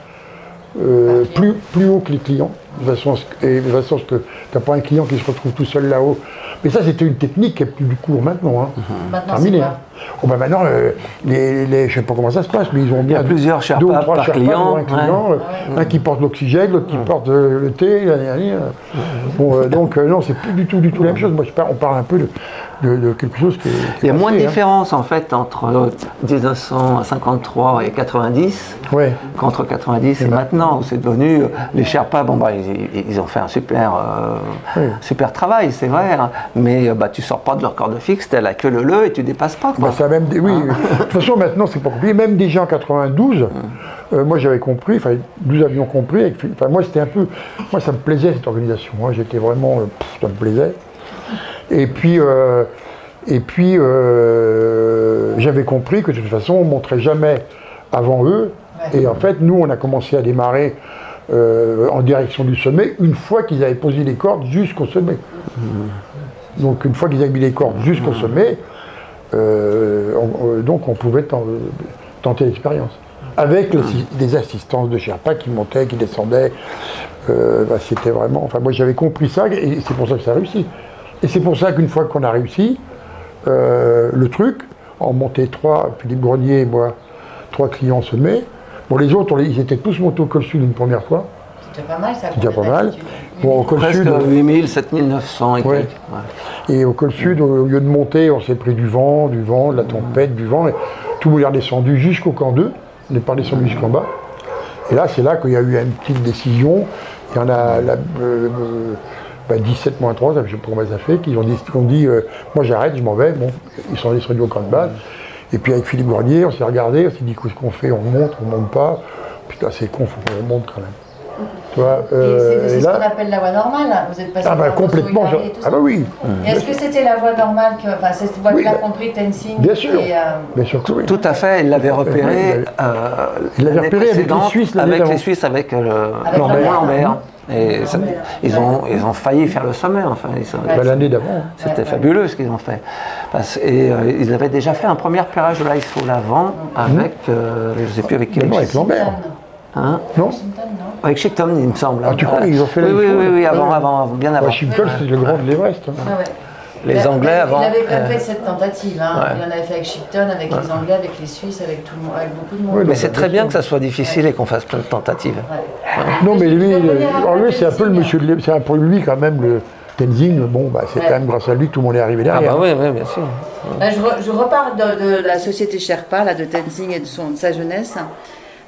euh, plus, plus haut que les clients. De façon, à ce que- et de façon à ce que tu n'as pas un client qui se retrouve tout seul là-haut. Mais ça, c'était une technique qui est plus du cours maintenant. Hein. Maintenant, Terminé. hein. Oh, bah maintenant, euh, les, les- je sais pas comment ça se passe, mais ils ont bien plusieurs Sherpas deux ou trois par Sherpas client, pour un client, euh, un qui porte l'oxygène, l'autre qui porte euh, le thé. gna, gna, gna. Bon, euh, donc euh, non, c'est plus du tout, du tout la même chose. Moi, je parle- on parle un peu de, de- de quelque chose qui est. qui Il y a moins de hein. différence en fait entre 1953 et 90 Ouais. qu'entre 90 et, maintenant. où C'est devenu euh, les Sherpas. Bon bah ils, ont fait un super euh, Oui. super travail, c'est vrai. hein. mais euh, bah tu sors pas de leur corde fixe, t'es la queue le le et tu dépasses pas. Quoi. Bah, ça a même des- oui, Hein de toute façon, maintenant, c'est pas compliqué. Même déjà en 92, euh, moi, j'avais compris, enfin, nous avions compris. enfin, moi, c'était un peu. Moi, ça me plaisait, cette organisation. hein. J'étais vraiment. euh, pff, ça me plaisait. Et puis. euh, et puis, euh, j'avais compris que de toute façon, on ne montrait jamais avant eux. Et en fait, nous, on a commencé à démarrer euh, en direction du sommet une fois qu'ils avaient posé les cordes jusqu'au sommet. Donc, une fois qu'ils avaient mis les cordes jusqu'au sommet, euh, on- donc on pouvait ten- tenter l'expérience. Avec le- des assistances de Sherpa qui montaient, qui descendaient. Euh, bah, C'était vraiment. Enfin, moi j'avais compris ça et c'est pour ça que ça a réussi. Et c'est pour ça qu'une fois qu'on a réussi, euh, le truc, on montait trois, Philippe Grenier et moi, trois clients semés. Bon, les autres, on ils étaient tous montés au col sud une première fois. C'était pas mal, ça. C'est déjà pas mal. Bon, au col Presque sud. 8000, 7900 et Ouais. quelques. Ouais. Et au col sud, au lieu de monter, on s'est pris du vent, du vent, de la tempête, du vent. Et tout le monde est redescendu jusqu'au camp 2. On n'est pas descendu jusqu'en bas. Et là, c'est là qu'il y a eu une petite décision. Il y en a la, euh, euh, bah, 17 moins 3, je ne sais pas comment ça fait, qui ont dit, dit euh, moi j'arrête, je m'en vais. Bon, ils sont descendus au camp de base. Et puis avec Philippe Grenier, on s'est regardé, on s'est dit qu'est-ce qu'on fait, on monte, on monte pas? Putain, c'est con, faut qu'on monte quand même. Tu vois, Et euh, c'est c'est et ce qu'on appelle la voie normale. Vous êtes passé ah bah complètement. Et tout Ah bah oui, Et Est-ce que c'était la voie normale, que, enfin cette voie Oui, que l'a bah, compris Tenzing bien sûr. et, euh, bien sûr que oui. Tout à fait, il l'avait repéré. Euh, il l'avait repéré avec les Suisses Avec les Suisses, avec euh, le Avec le Lambert. Lambert. Et ça- ils, ont, ils ont failli faire le sommet, enfin. Bah, L'année d'avant. C'était Ouais, ouais. fabuleux ce qu'ils ont fait. Parce- et euh, ils avaient déjà fait un premier repérage de l'icefield avant avec, euh, je ne sais plus avec qui. Mais non, avec Lambert. Hein? Non Avec Shipton, il me semble. Ah, tu crois qu'ils ont fait Oui, oui, oui, oui, avant, avant, bien avant. Washington, c'est le grand de l'Everest. hein. Ah ouais. Les Il a- Anglais il avant. avait quand même euh, fait cette tentative. Hein. ouais. Il en avait fait avec Shipton, avec les Anglais, avec les Suisses, avec, tout le monde, avec beaucoup de monde. Oui, mais c'est très bien que ça soit difficile et qu'on fasse plein de tentatives. Ouais. Non, mais lui, euh, lui, c'est un peu le Tenzing. monsieur de c'est un peu lui quand même le Tenzing. Bon, bah, c'est Ouais. quand même grâce à lui que tout le monde est arrivé Ah derrière. bah oui, oui, bien sûr. Là, je, re- je repars de, de la société Sherpa, là, de Tenzing et de, son, de sa jeunesse.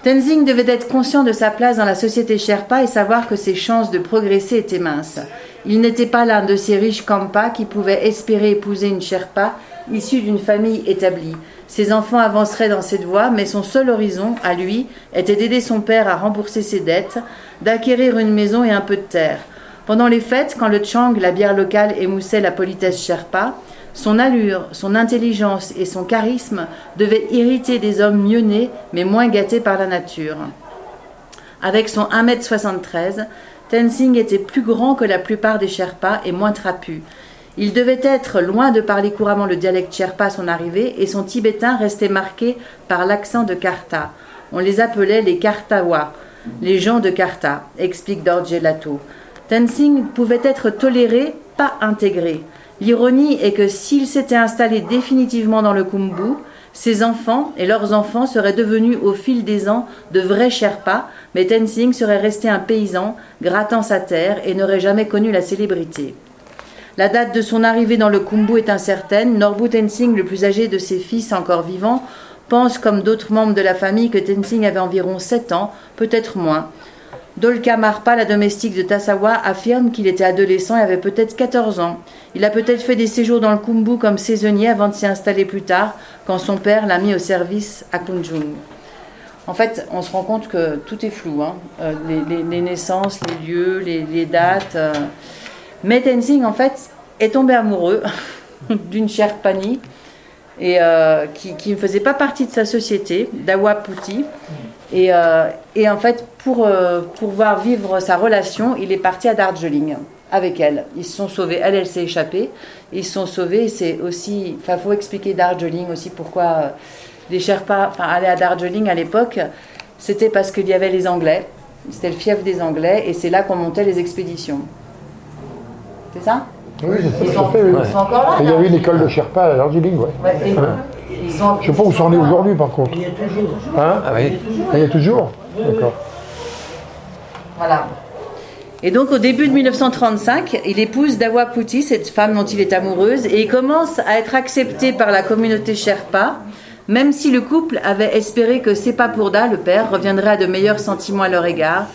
Tenzing devait être conscient de sa place dans la société Sherpa et savoir que ses chances de progresser étaient minces. Il n'était pas l'un de ces riches Kampa qui pouvaient espérer épouser une Sherpa issue d'une famille établie. Ses enfants avanceraient dans cette voie, mais son seul horizon, à lui, était d'aider son père à rembourser ses dettes, d'acquérir une maison et un peu de terre. Pendant les fêtes, quand le Chang, la bière locale, émoussait la politesse Sherpa, son allure, son intelligence et son charisme devaient irriter des hommes mieux nés, mais moins gâtés par la nature. Avec son 1m73, Tenzing était plus grand que la plupart des Sherpas et moins trapu. Il devait être loin de parler couramment le dialecte Sherpa à son arrivée et son tibétain restait marqué par l'accent de Karta. On les appelait les Kartawa, les gens de Karta, explique Dorje Lato. Tenzing pouvait être toléré, pas intégré. L'ironie est que s'il s'était installé définitivement dans le Kumbu, ses enfants et leurs enfants seraient devenus au fil des ans de vrais Sherpas, mais Tenzing serait resté un paysan, grattant sa terre et n'aurait jamais connu la célébrité. La date de son arrivée dans le Kumbu est incertaine. Norbu Tenzing, le plus âgé de ses fils encore vivants, pense comme d'autres membres de la famille que Tenzing avait environ 7 ans, peut-être moins. Dolka Marpa, la domestique de Tasawa, affirme qu'il était adolescent et avait peut-être 14 ans. Il a peut-être fait des séjours dans le Kumbu comme saisonnier avant de s'y installer plus tard, quand son père l'a mis au service à Kunjung. En fait, on se rend compte que tout est flou. hein. Euh, les, naissances, les lieux, les, dates. euh. Mais Tenzing, en fait, est tombé amoureux *laughs* d'une Sherpani et euh, qui, qui ne faisait pas partie de sa société, d'Awaputi. Et, euh, et en fait, pour euh, pouvoir vivre sa relation, il est parti à Darjeeling avec elle. Ils se sont sauvés. Elle, elle s'est échappée. Ils se sont sauvés. C'est aussi. Enfin, faut expliquer Darjeeling aussi pourquoi. euh, les Sherpas enfin, allaient à Darjeeling à l'époque, c'était parce qu'il y avait les Anglais. C'était le fief des Anglais et c'est là qu'on montait les expéditions. C'est ça? Oui, c'est Ils sont, fait, oui. ils sont encore là Il y là avait une école de Sherpa à Darjeeling, ouais. Ouais, et- Je sais pas où ça en est aujourd'hui, par contre. Il y a toujours. Hein Ah oui. Ah, Il y a toujours D'accord. Voilà. Et donc au début de 1935, il épouse Dawa Puti, cette femme dont il est amoureuse, et il commence à être accepté par la communauté Sherpa, même si le couple avait espéré que Sepa Purda, le père, reviendrait à de meilleurs sentiments à leur égard.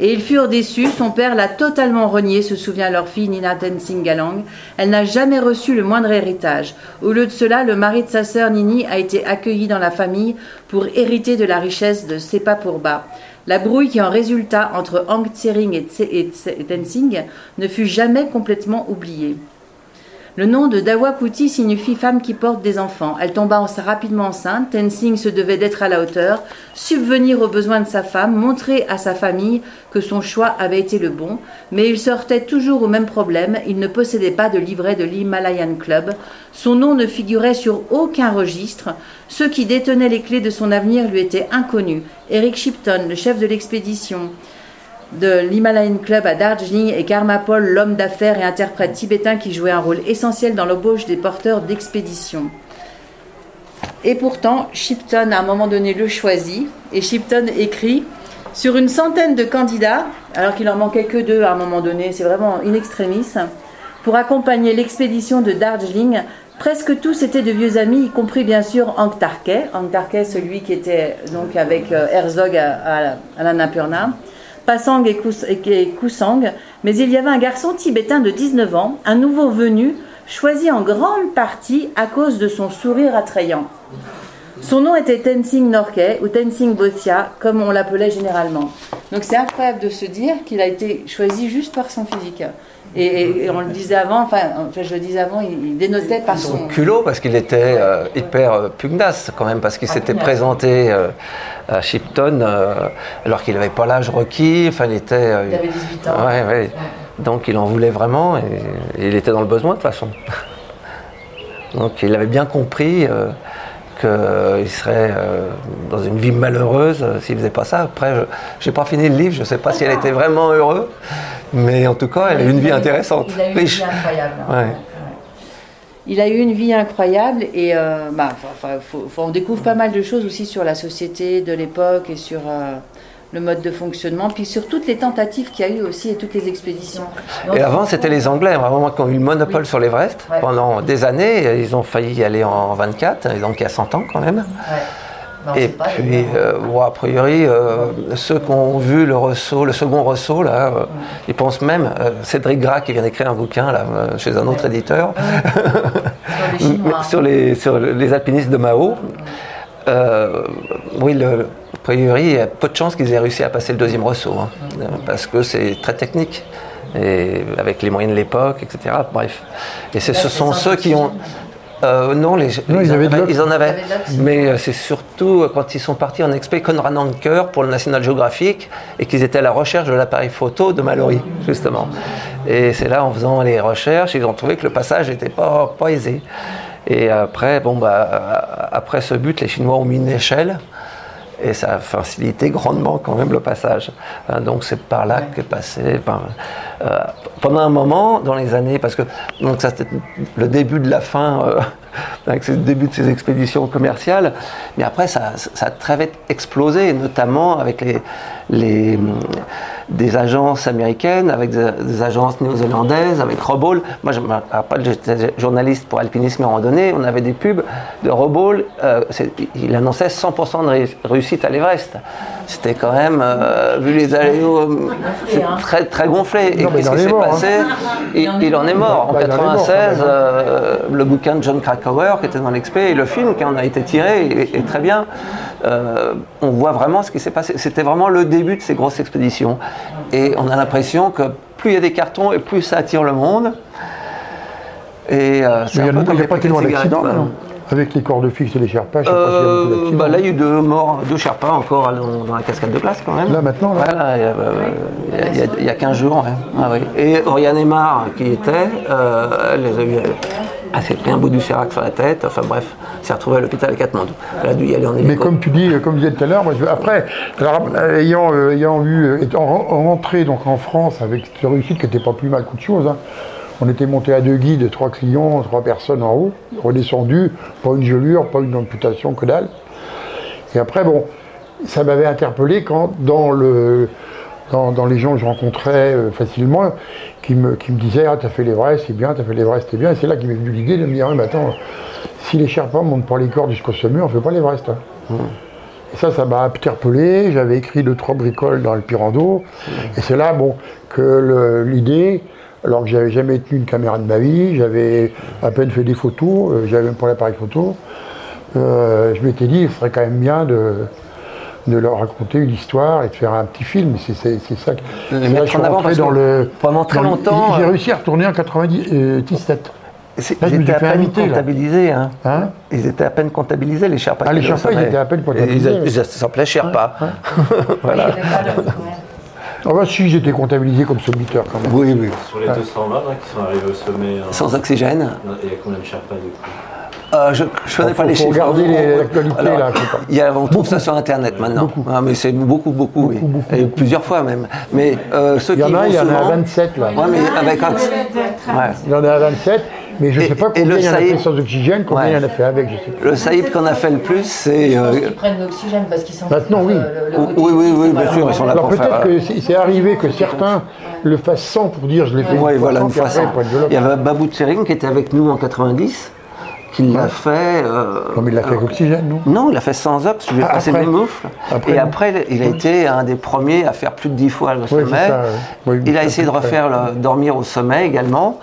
Et ils furent déçus, son père l'a totalement renié, se souvient leur fille Nina Tenzing Galang. Elle n'a jamais reçu le moindre héritage. Au lieu de cela, le mari de sa sœur Nini a été accueilli dans la famille pour hériter de la richesse de Sepa Purba. La brouille qui en résulta entre Ang Tsering et, Tse- ne fut jamais complètement oubliée. Le nom de Dawa Kuti signifie femme qui porte des enfants. Elle tomba en- rapidement enceinte. Tenzing se devait d'être à la hauteur, subvenir aux besoins de sa femme, montrer à sa famille que son choix avait été le bon, mais il sortait toujours au même problème. Il ne possédait pas de livret de l'Himalayan Club. Son nom ne figurait sur aucun registre. Ceux qui détenaient les clés de son avenir lui étaient inconnus. Eric Shipton, le chef de l'expédition, de l'Himalayan Club à Darjeeling et Karma Paul, l'homme d'affaires et interprète tibétain qui jouait un rôle essentiel dans l'embauche des porteurs d'expédition. Et pourtant, Shipton à un moment donné le choisit et Shipton écrit sur une centaine de candidats, alors qu'il en manquait que deux à un moment donné, c'est vraiment in extremis, pour accompagner l'expédition de Darjeeling. Presque tous étaient de vieux amis, y compris bien sûr Hank Tarkey, celui qui était donc avec euh, Herzog à, à, à. Pasang et, Kus- et- et Kusang, mais il y avait un garçon tibétain de 19 ans, un nouveau venu, choisi en grande partie à cause de son sourire attrayant. Son nom était Tenzing Norgay ou Tenzing Botia, comme on l'appelait généralement. Donc c'est incroyable de se dire qu'il a été choisi juste par son physique. Et, on le disait avant, enfin, je le disais avant, il, dénotait par son. culot parce qu'il était euh, hyper euh, pugnace quand même parce qu'il Ah, s'était présenté euh, à Shipton euh, alors qu'il n'avait pas l'âge requis. Enfin, il était. Il avait 18 ans. Ouais, ouais. Donc il en voulait vraiment et, et il était dans le besoin de toute façon. *laughs* Donc il avait bien compris qu'il serait euh, dans une vie malheureuse euh, s'il faisait pas ça. Après, je n'ai pas fini le livre, je ne sais pas si elle était vraiment heureuse, mais en tout cas, elle a eu une vie intéressante, Il a eu une riche. vie incroyable. hein. Ouais. Il a eu une vie incroyable et euh, bah, enfin, faut- faut- on découvre pas mal de choses aussi sur la société de l'époque et sur euh, le mode de fonctionnement, puis sur toutes les tentatives qu'il y a eu aussi et toutes les expéditions. Donc, Et avant, c'était les Anglais, vraiment, qui ont eu le monopole Oui. sur l'Everest Ouais. pendant des années. Ils ont failli y aller en 24, donc il y a 100 ans quand même. Ouais. Et puis, euh, bon, a priori, euh, ceux qui ont vu le ressaut, le second ressaut, là, euh, ils pensent même, Cédric Gras qui vient d'écrire un bouquin là, chez un autre éditeur, sur les *laughs* Chinois. sur, les, sur les alpinistes de Mao, euh, oui, le, priori, il y a peu de chances qu'ils aient réussi à passer le deuxième ressaut, hein, parce que c'est très technique. Et avec les moyens de l'époque, etc. Bref. Et Là, ce sont ceux qui ont. Euh, non, les, Non, ils, ils en avaient ils en. Mais euh, c'est surtout euh, quand ils sont partis en expé Conrad Anker pour le National Geographic et qu'ils étaient à la recherche de l'appareil photo de Mallory, justement. Et c'est là, en faisant les recherches, ils ont trouvé que le passage n'était pas, pas aisé. Et après, bon, bah, après ce but, les Chinois ont mis une échelle et ça a facilité grandement quand même le passage. Hein, donc c'est par là qu'est passé. euh, pendant un moment, dans les années, parce que donc ça c'était le début de la fin, euh, avec le début de ces expéditions commerciales, mais après ça, ça a très vite explosé, notamment avec les, les, hum, des agences américaines, avec des, des agences néo-zélandaises, avec Robol. Moi, je me rappelle, j'étais journaliste pour alpinisme et randonnée, on avait des pubs de Robol, euh, il annonçait 100% de ré- réussite à l'Everest. C'était quand même, euh, vu les aléos, euh, hein. très, très gonflé. Et Non, qu'est-ce qui est s'est hein. passé? Il, il en est mort. En Bah, il en est mort, quand 96, même. euh, le bouquin de John Qui était dans l'expé et le film qui en a été tiré est, est très bien. Euh, on voit vraiment ce qui s'est passé. C'était vraiment le début de ces grosses expéditions. Et on a l'impression que plus il y a des cartons et plus ça attire le monde. Et euh, c'est un a, peu comme les pas tellement d'accidents, Avec les cordes fixes et les Sherpas, je sais pas s'il y a beaucoup euh, bah là, il y a eu deux morts, deux Sherpas encore dans, la cascade de glace quand même. Là, maintenant, là Voilà, il y a, euh, il y a- il y a- il y a 15 jours. Ah oui. Et Oriane Emar, qui était, euh, elle les a eu Elle s'est pris un bout du sérac sur la tête, enfin bref, s'est retrouvée à l'hôpital à Katmandou. Elle a dû y aller en hélico. Mais comme tu dis, comme je disais tout à l'heure, moi, je- après, alors, euh, ayant, euh, ayant eu, euh, étant ren- rentré donc en France avec cette réussite qui n'était pas plus mal qu'autre chose, hein, on était monté à deux guides, trois clients, trois personnes en haut, redescendu, pas une gelure, pas une amputation, que dalle. Et après, bon, ça m'avait interpellé quand dans le dans, dans les gens que je rencontrais euh, facilement, qui me, qui me disaient Ah, t'as fait l'Everest, c'est bien, t'as fait l'Everest, c'est bien. Et c'est là qu'il m'est venu l'idée de me dire Ah, mais attends, si les Sherpas montent pas les cordes jusqu'au sommet, on fait pas l'Everest. hein. Et ça, ça m'a interpellé. J'avais écrit deux, trois bricoles dans le Pirando. Et c'est là, bon, que l'idée, alors que j'avais jamais tenu une caméra de ma vie, j'avais à peine fait des photos, euh, j'avais même pas l'appareil photo, euh, je m'étais dit, il serait quand même bien de, de leur raconter une histoire et de faire un petit film. C'est ça. que- je suis en avant rentré parce dans que le. pendant très dans longtemps, J'ai euh, réussi à retourner en 97. C'est- Là, Ils étaient à peine inviter, comptabilisés. Hein. Hein Ils étaient à peine comptabilisés, les Sherpas. Ah, les étaient Sherpas, ils étaient à peine comptabilisés. Ils, ils s'appelaient Sherpas. *laughs* voilà. Ah bah si, j'étais comptabilisé comme sommiteur quand même. Oui, oui. Sur les 220 là, qui sont arrivés au sommet, hein, Sans oxygène. il y a combien de Sherpas du coup? Euh, je ne connais Faut- pas les chiffres. regarder les- l'actualité, Alors, là, pas- il y a- on trouve ça sur Internet maintenant. Ah, mais c'est beaucoup, beaucoup, oui. Et plusieurs fois même. Mais euh, ceux Il y en qui a, il y en a souvent- 27 là. Ouais, mais avec un... Ouais. Il y en a 27, mais je ne sais pas combien le il y en a fait sans oxygène, combien Ouais. il y en a fait avec, je sais plus. Le Saïd qu'on a fait le plus, c'est... Je pense euh, qu'ils prennent l'oxygène parce qu'ils sont. Maintenant, oui. le- le Oui, oui, oui, bien pas sûr, ils sont là Alors peut-être faire, que c'est arrivé que certains le fassent sans pour dire je l'ai fait Oui, voilà, sans, une fois. Il y avait Babou Tsering qui était avec nous en 90, qui l'a fait... euh, Non mais il l'a fait avec oxygène, non Non, il a fait sans ox, je lui ai Ah, passé après. mes moufles. Après, et après, il a été un des premiers à faire plus de 10 fois le sommet. ça. Oui, il a essayé de refaire le- dormir au sommet également.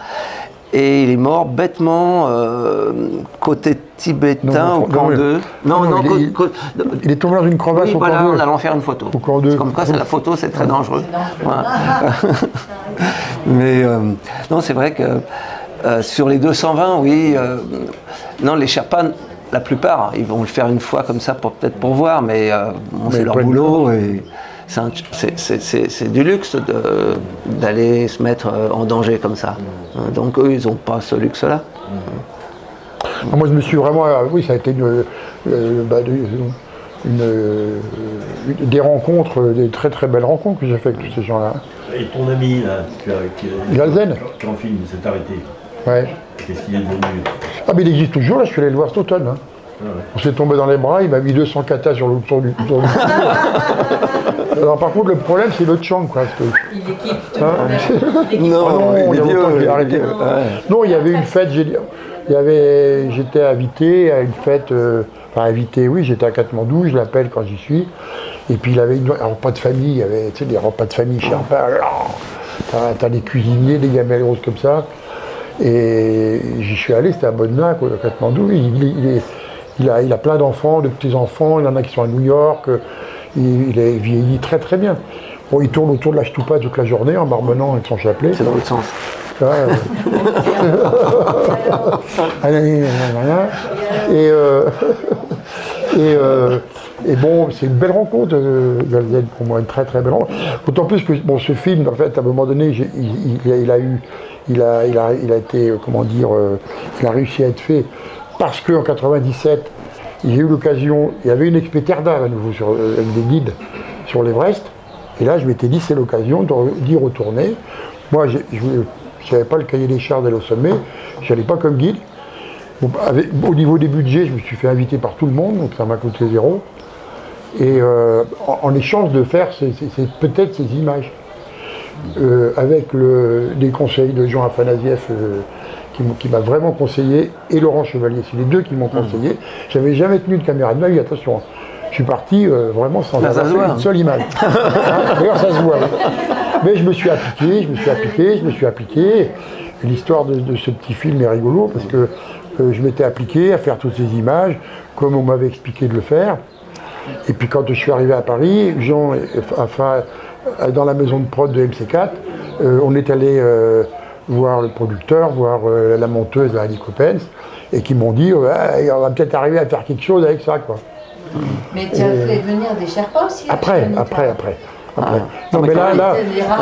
Et il est mort bêtement euh, côté tibétain Non, au non, camp non, 2. Non, non, non, il est- il- est tombé dans une crevasse oui, au voilà, camp en deux. allant faire une photo. Au camp deux. Comme quoi, c'est la photo, c'est très dangereux. *laughs* Voilà. *laughs* Mais euh, non, c'est vrai que euh, sur les 220, oui, euh, non, les Sherpas, la plupart, ils vont le faire une fois comme ça, pour- peut-être pour voir, mais euh, bon, Mais c'est leur boulot et c'est un- c'est- c'est- c'est- c'est du luxe de- d'aller se mettre en danger comme ça. Hein, Donc eux, ils n'ont pas ce luxe-là. Ah, Moi je me suis vraiment, oui ça a été une, bah, de- une, une- des rencontres, des très très belles rencontres que j'ai fait avec tous ces gens-là. Et ton ami là, qui, qui, Galzen qui en film s'est arrêté, Ouais. qu'est-ce qu'il est devenu Ah mais il existe toujours, là je suis allé le voir cet automne. hein. Ah ouais. On s'est tombé dans les bras, il m'a mis 200 katas sur le tour du, tour du *laughs* Alors par contre le problème c'est le chang quoi. parce que- Il équipe Hein. Non, Ah non, il y a il est longtemps que j'ai vieux, arrêté. il est vieux, ouais. Non, il y avait une fête, j'ai- il y avait, j'étais invité à une fête, euh, enfin invité, oui, j'étais à Katmandou, je l'appelle quand j'y suis. Et puis il avait une, un repas de famille, il y avait tu sais, des repas de famille chez. T'as, t'as des cuisiniers, des gamelles roses comme ça. Et j'y suis allé, c'était à Bodna, à Katmandou. Il, il- il est- il a, il a plein d'enfants, de petits-enfants, il y en a qui sont à New York. Il, il est vieilli très très bien. Bon, il tourne autour de la Ch'toupa toute la journée en marmonnant avec son chapelet. C'est dans l'autre sens. *laughs* Et, euh, *laughs* et, euh, et bon, c'est une belle rencontre, euh, pour moi, une très très belle rencontre. D'autant plus que bon, ce film, en fait, à un moment donné, il, a, eu, il a, il a, il a été, euh, comment dire, euh, il a réussi à être fait parce qu'en 97, j'ai eu l'occasion, il y avait une expé d'Ave à nouveau sur, avec des guides sur l'Everest. Et là, je m'étais dit, c'est l'occasion d'y retourner. Moi, je n'avais pas le cahier des charges d'aller au sommet, je n'allais pas comme guide. Au niveau des budgets, je me suis fait inviter par tout le monde, donc ça m'a coûté zéro. Et euh, en, en échange de faire peut-être ces images, Euh, avec le, les conseils de Jean Afanasieff, euh, qui, m'a vraiment conseillé, et Laurent Chevalier, c'est les deux qui m'ont conseillé. J'avais jamais tenu de caméra de ma vie, attention. Je suis parti vraiment sans avoir fait une seule image. *laughs* Hein, D'ailleurs, ça se voit. Mais je me suis appliqué, je me suis appliqué, je me suis appliqué. L'histoire de, de ce petit film est rigolo parce que je m'étais appliqué à faire toutes ces images comme on m'avait expliqué de le faire. Et puis quand je suis arrivé à Paris, Jean, euh, dans la maison de prod de MC4, euh, on est allé euh, voir le producteur, voir euh, la monteuse, la Ali Coppens, et qui m'ont dit Ouais, on va peut-être arriver à faire quelque chose avec ça. Quoi. Mais tu as fait venir des Sherpas aussi Après, après, Anita après. après. Ah. Non, mais mais là,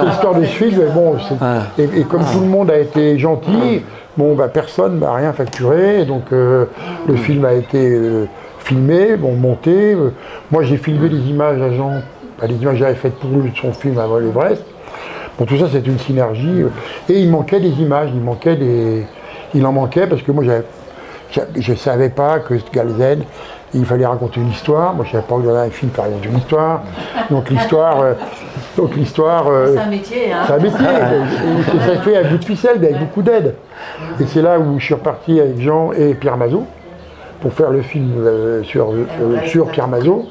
l'histoire de avoir ce film, fait bon, Ah. et, et comme tout le monde a été gentil, Bon, bah, personne m'a rien facturé, donc euh, le film a été euh, filmé, bon, monté. Euh, moi, j'ai filmé les images à Jean, les images que j'avais faites pour lui de son film avant l'Everest. Bon, tout ça, c'est une synergie. euh, Et il manquait des images, il manquait des... Il en manquait parce que moi, j'avais- je ne savais pas que Galzen, il fallait raconter une histoire. Moi, je ne savais pas que dans un film, il raconter une histoire. Donc l'histoire... euh, donc l'histoire... euh, C'est un métier, hein. c'est un métier, et- et ça se fait à bout de ficelle, mais avec beaucoup d'aide. Et c'est là où je suis reparti avec Jean et Pierre Mazot pour faire le film euh, sur, euh, sur Pierre Mazot,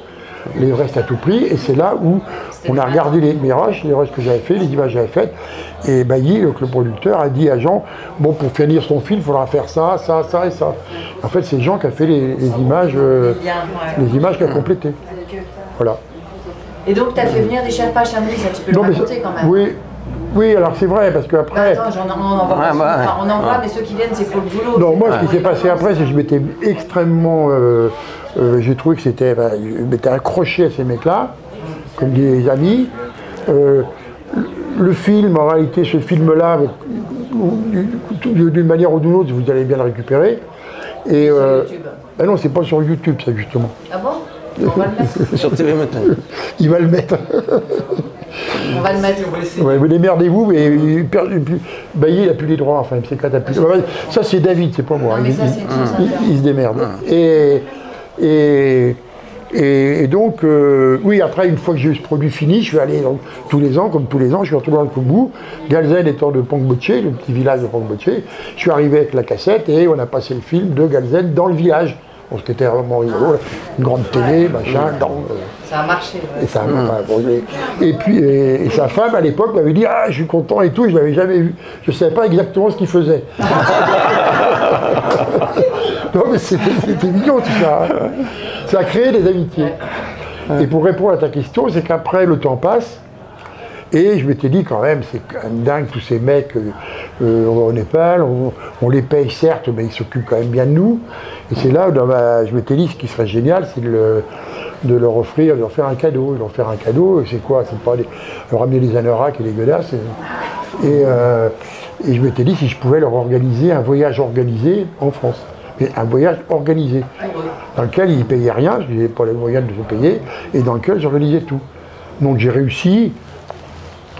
l'Everest à tout prix. Et c'est là où on a regardé les, mes rushs, les rushs que j'avais fait, les images que j'avais faites. Et Bailly, donc le producteur, a dit à Jean Bon, pour finir son film, il faudra faire ça, ça, ça et ça. En fait, c'est Jean qui a fait les, les images, euh, les images qu'il a complétées. Voilà. Et donc, tu as fait venir des Sherpas à Chamonix, ça tu peux le mais raconter quand même. oui, oui, alors c'est vrai, parce Bah, qu'après. attends, j'en- on en voit Ouais, pas souvent. ouais. Enfin, on en voit, mais ceux qui viennent, c'est pour le boulot. Non, c'est moi, ce qui s'est passé après, c'est que je m'étais extrêmement. euh, euh, J'ai trouvé que c'était. enfin, je m'étais accroché à ces mecs-là, comme des amis. Euh, le film, en réalité, ce film-là, d'une manière ou d'une autre, vous allez bien le récupérer. Et, euh, YouTube. ah non, c'est pas sur YouTube, ça, justement. Ah bon? On va le mettre? *laughs* Sur TV maintenant. Il va le mettre. *laughs* On va le mettre. Ouais, vous démerdez-vous, mais il perd- il perd- Bailly, il a plus les droits, enfin, c'est plus. Ça, c'est David, c'est pas moi. Non, mais Il- ça, se démerde. Et, et, et, et donc, euh, oui, après, une fois que j'ai eu ce produit fini, je suis allé donc, tous les ans, comme tous les ans, je suis retourné dans le Kumbu, Galzen étant de Pongboche, le petit village de Pongboche. Je suis arrivé avec la cassette et on a passé le film de Galzen dans le village. Bon, ce qui était vraiment rigolo, là. une grande télé, machin, dans, euh, Ça a marché. ouais. et, ça, enfin, bon, et- et puis et, et sa femme à l'époque m'avait dit ah je suis content et tout, je l'avais jamais vu. Je ne savais pas exactement ce qu'il faisait. *laughs* non mais c'était c'était mignon tout ça. hein. Ça a créé des amitiés. Et pour répondre à ta question, c'est qu'après le temps passe. Et je m'étais dit quand même, c'est quand même dingue tous ces mecs euh, euh, au Népal, on, les paye certes, mais ils s'occupent quand même bien de nous. Et c'est là où dans ma- je m'étais dit ce qui serait génial, c'est de, le- de leur offrir, de leur faire un cadeau. De leur faire un cadeau, c'est quoi? C'est pas leur amener des anoraks et des godasses. Et, et, euh, et je m'étais dit si je pouvais leur organiser un voyage organisé en France. Mais un voyage organisé, dans lequel ils ne payaient rien, je n'avais pas les moyens de se payer, et dans lequel j'organisais tout. Donc j'ai réussi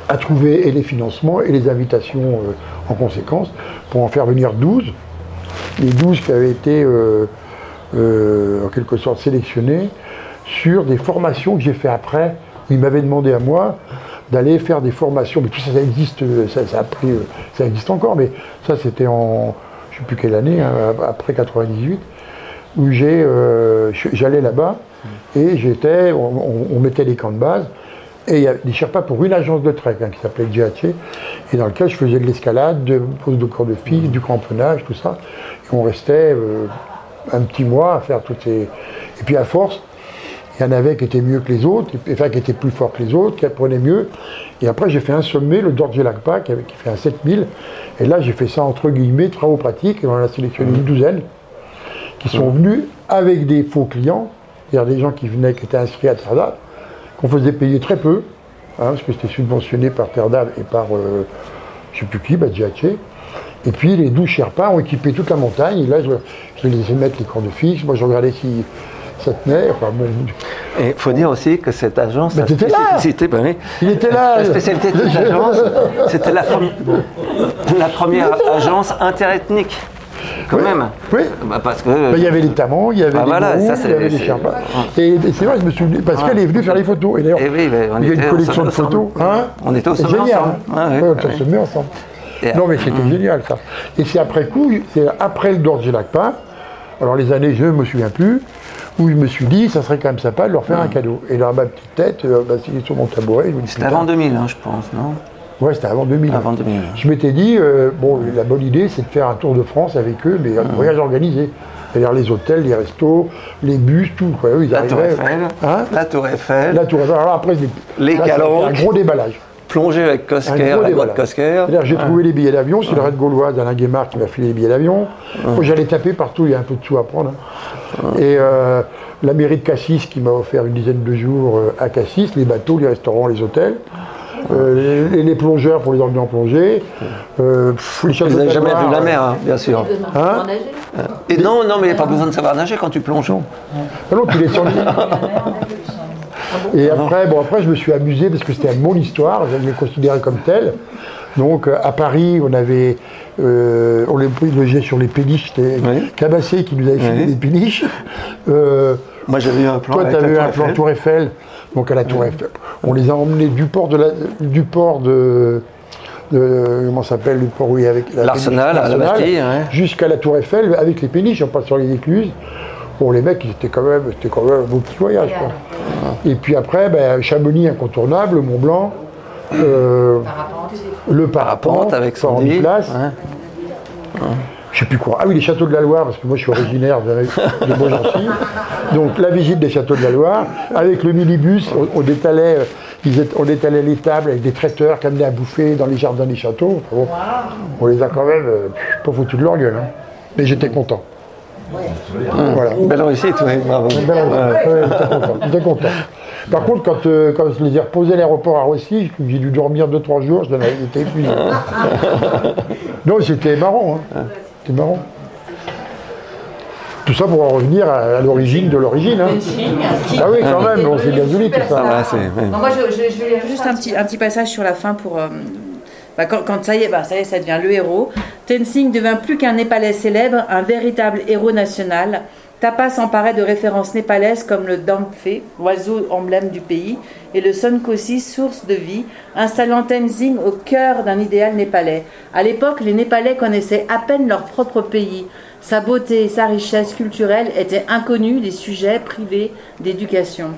à trouver et les financements et les invitations euh, en conséquence pour en faire venir 12. Les 12 qui avaient été euh, euh, en quelque sorte sélectionnés sur des formations que j'ai fait après. Ils m'avaient demandé à moi d'aller faire des formations, mais tout ça, ça existe, ça, a pris, ça existe encore, mais ça c'était en, je ne sais plus quelle année, hein, après 98, où j'ai, j'allais là-bas et j'étais, on mettait les camps de base et il y avait des Sherpas pour une agence de trek hein, qui s'appelait GHC et dans lequel je faisais de l'escalade, de pose de corps de filles, du cramponnage, tout ça. Et on restait euh, un petit mois à faire toutes ces. Et puis à force, il y en avait qui étaient mieux que les autres, enfin qui étaient plus forts que les autres, qui apprenaient mieux. Et après, j'ai fait un sommet, le Dorje Lakpa, qui, qui fait un 7000. Et là, j'ai fait ça entre guillemets, travaux pratiques, et on en a sélectionné une douzaine qui sont venus avec des faux clients, c'est-à-dire des gens qui venaient, qui étaient inscrits à d'Ave, qu'on faisait payer très peu, hein, parce que c'était subventionné par Terre d'Ave et par, euh, je ne sais plus qui, bah, GHC. Et puis les 12 Sherpas ont équipé toute la montagne, et là, je, je les laissais mettre les cordes fixes, moi je regardais si ça tenait, enfin bon, Et il faut dire aussi que cette agence, Mais là. ben oui, il était là. La spécialité de cette agence, c'était la première *laughs* agence interethnique, quand Oui, même. oui. Bah, parce que Ben, Il y avait les Tamans, il y avait Ah, les voilà, il y avait les Sherpas. Et, et c'est vrai, je me suis parce qu'elle est venue faire les photos. Et d'ailleurs, Eh oui, il y a une était collection de photos. Hein On était au C'est sommet génial. ensemble. on ouais. se met ensemble. Non, mais c'était génial ça. Et c'est après coup, c'est après le Dorje Lakpa, alors les années, je ne me souviens plus, où je me suis dit, ça serait quand même sympa de leur faire un cadeau. Et dans ma petite tête, euh, bah, est sur mon tabouret, je me dis, C'était avant 2000, hein, je pense, non? Ouais, c'était avant 2000. Avant 2000. Je m'étais dit, euh, bon, la bonne idée, c'est de faire un tour de France avec eux, mais un voyage organisé. C'est-à-dire les hôtels, les restos, les bus, tout. Quoi. Eux, ils La Tour Eiffel, Hein la Tour Eiffel, La Tour Eiffel. Alors après, c'est- Les là, calanques. Un gros déballage. plongée avec gros la. Kosker. C'est-à-dire, j'ai trouvé les billets d'avion, c'est le Red Gaulois d'Alain Guémard qui m'a filé les billets d'avion. J'allais taper partout, il y a un peu de sous à prendre. hein. Et euh, la mairie de Cassis qui m'a offert une dizaine de jours euh, à Cassis, les bateaux, les restaurants, les hôtels. Euh, les, les plongeurs pour les emmener en plongée, euh, pff, les Vous châteaux n'avez jamais vu la mer, hein, bien sûr. Hein Et non, non, mais il n'y a pas besoin de savoir nager quand tu plonges. Ah non, tu les sens *laughs* Et après, bon, après, je me suis amusé parce que c'était mon histoire, je l'ai considéré comme tel. Donc, euh, à Paris, on avait, euh, on les logeait sur les péniches, c'était Oui. Cabassé qui nous avait filé Oui. des péniches. Euh, Moi, j'avais eu un plan. toi, tu avais eu un Tour plan Eiffel. Tour Eiffel, donc à la Tour Eiffel. On les a emmenés du port de, la, du port de, de- comment ça s'appelle, le port où il y avait la L'Arsenal, jusqu'à la Tour Eiffel avec les péniches, on passe sur les écluses. Bon, les mecs, ils étaient quand même, c'était quand même un beau petit voyage. quoi. Et puis après, ben, Chamonix incontournable, Mont Blanc, euh, le parapente, Parapente avec Fort Sandy. Place, Ouais. Je sais plus quoi. Ah oui, les châteaux de la Loire, parce que moi je suis originaire de, de Beaugency. Donc la visite des châteaux de la Loire, avec le minibus, on, on étalait, euh, ils étaient- on étalait les tables avec des traiteurs qui amenaient à bouffer dans les jardins des châteaux. Enfin bon, on les a quand même euh, pas foutus de leur gueule. hein. Mais j'étais content. Voilà. Belle réussite, oui, bravo. Belle réussite. Ouais, j'étais content, j'étais content. Par contre, quand, euh, quand je les ai reposés à l'aéroport à Roissy, j'ai dû dormir 2-3 jours, je j'étais épuisé. *laughs* non, c'était marrant. Hein. C'était marrant. Tout ça pour en revenir à, à l'origine de l'origine. hein. Ah oui, quand même, on s'est gazouillé tout ça. Ah, ouais, c'est- ouais. Non, moi, je, je- je vais lire juste un petit, un petit passage sur la fin pour. euh, bah, quand, quand ça y est, bah, ça y est, ça devient le héros. Tenzing devint plus qu'un Népalais célèbre, un véritable héros national. Tapa s'emparait de références népalaises comme le Damphe, oiseau emblème du pays, et le Sonkosi, source de vie, installant Tenzing au cœur d'un idéal népalais. À l'époque, les Népalais connaissaient à peine leur propre pays. Sa beauté et sa richesse culturelle étaient inconnues des sujets privés d'éducation.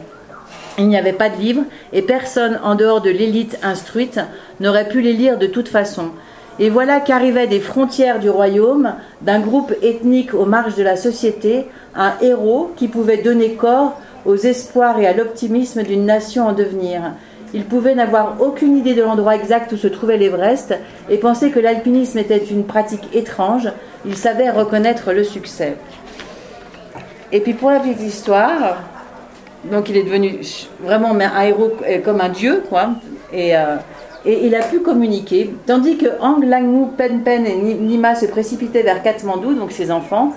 Il n'y avait pas de livres et personne en dehors de l'élite instruite n'aurait pu les lire de toute façon. Et voilà qu'arrivait des frontières du royaume, d'un groupe ethnique aux marges de la société, un héros qui pouvait donner corps aux espoirs et à l'optimisme d'une nation en devenir. Il pouvait n'avoir aucune idée de l'endroit exact où se trouvait l'Everest et penser que l'alpinisme était une pratique étrange. Il savait reconnaître le succès. Et puis pour la petite histoire, donc il est devenu vraiment un héros euh, comme un dieu, quoi. Euh, et il a pu communiquer. Tandis que Ang Langmu, Pen Pen et Ni- Nima se précipitaient vers Katmandou, donc ses enfants,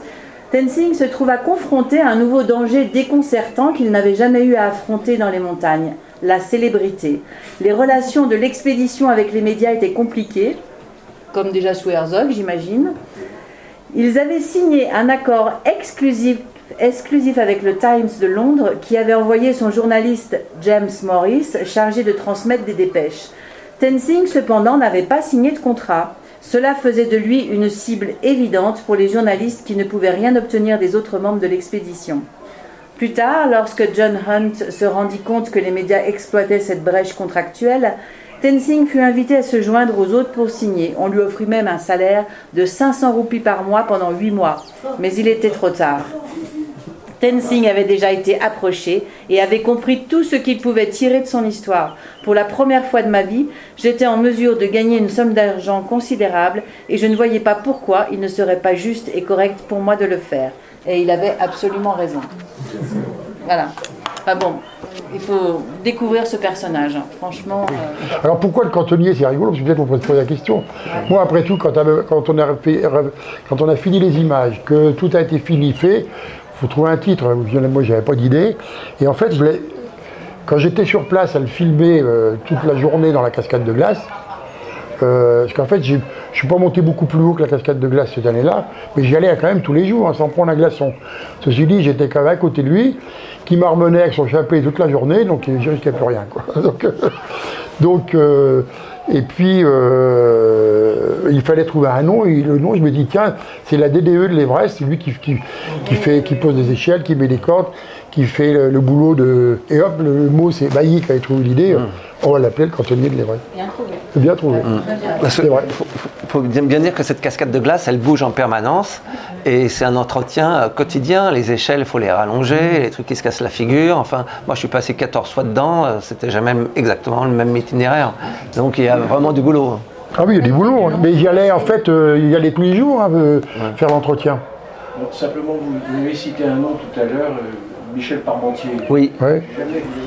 Tenzing se trouva confronté à un nouveau danger déconcertant qu'il n'avait jamais eu à affronter dans les montagnes, la célébrité. Les relations de l'expédition avec les médias étaient compliquées, comme déjà sous Herzog, j'imagine. Ils avaient signé un accord exclusif, exclusif avec le Times de Londres qui avait envoyé son journaliste James Morris chargé de transmettre des dépêches. Tenzing cependant n'avait pas signé de contrat. Cela faisait de lui une cible évidente pour les journalistes qui ne pouvaient rien obtenir des autres membres de l'expédition. Plus tard, lorsque John Hunt se rendit compte que les médias exploitaient cette brèche contractuelle, Tenzing fut invité à se joindre aux autres pour signer. On lui offrit même un salaire de 500 roupies par mois pendant 8 mois. Mais il était trop tard. Tenzing avait déjà été approché et avait compris tout ce qu'il pouvait tirer de son histoire. Pour la première fois de ma vie, j'étais en mesure de gagner une somme d'argent considérable et je ne voyais pas pourquoi il ne serait pas juste et correct pour moi de le faire. Et il avait absolument raison. Voilà. Enfin bon, il faut découvrir ce personnage. hein. Franchement, euh, Alors pourquoi le cantonnier C'est rigolo, parce que peut-être on pourrait se poser la question. Moi, après tout, quand, quand on a fait- quand on a fini les images, que tout a été fini, fait, trouver un titre. Moi, j'avais pas d'idée. Et en fait, je quand j'étais sur place à le filmer euh, toute la journée dans la cascade de glace, euh, parce qu'en fait, je suis pas monté beaucoup plus haut que la cascade de glace cette année-là, mais j'y allais quand même tous les jours, hein, sans prendre un glaçon. Ceci dit, j'étais quand même à côté de lui, qui marmonnait avec son chapelet toute la journée, donc je risquais plus rien. Quoi. *laughs* Donc, euh, donc, et puis, euh, il fallait trouver un nom, et le nom, je me dis, tiens, c'est la DDE de l'Everest, c'est lui qui, qui, qui fait, qui pose des échelles, qui met des cordes, qui fait le, le boulot de... Et hop, le, mot, c'est Bailly qui avait trouvé l'idée, on va l'appeler le cantonnier de l'Everest. bien trouvé. Bien trouvé. C'est vrai. faut, faut- bien dire que cette cascade de glace, elle bouge en permanence et c'est un entretien euh, quotidien. Les échelles, il faut les rallonger, les trucs qui se cassent la figure. Enfin, moi, je suis passé 14 fois dedans, euh, c'était jamais exactement le même itinéraire. Donc, il y a vraiment du boulot. Ah oui, il y a du boulot, hein. mais j'y allais en fait, euh, y allait tous les jours hein, euh, faire l'entretien. Bon, simplement, vous, vous m'avez cité un nom tout à l'heure, euh, Michel Parmentier. Oui. Ouais.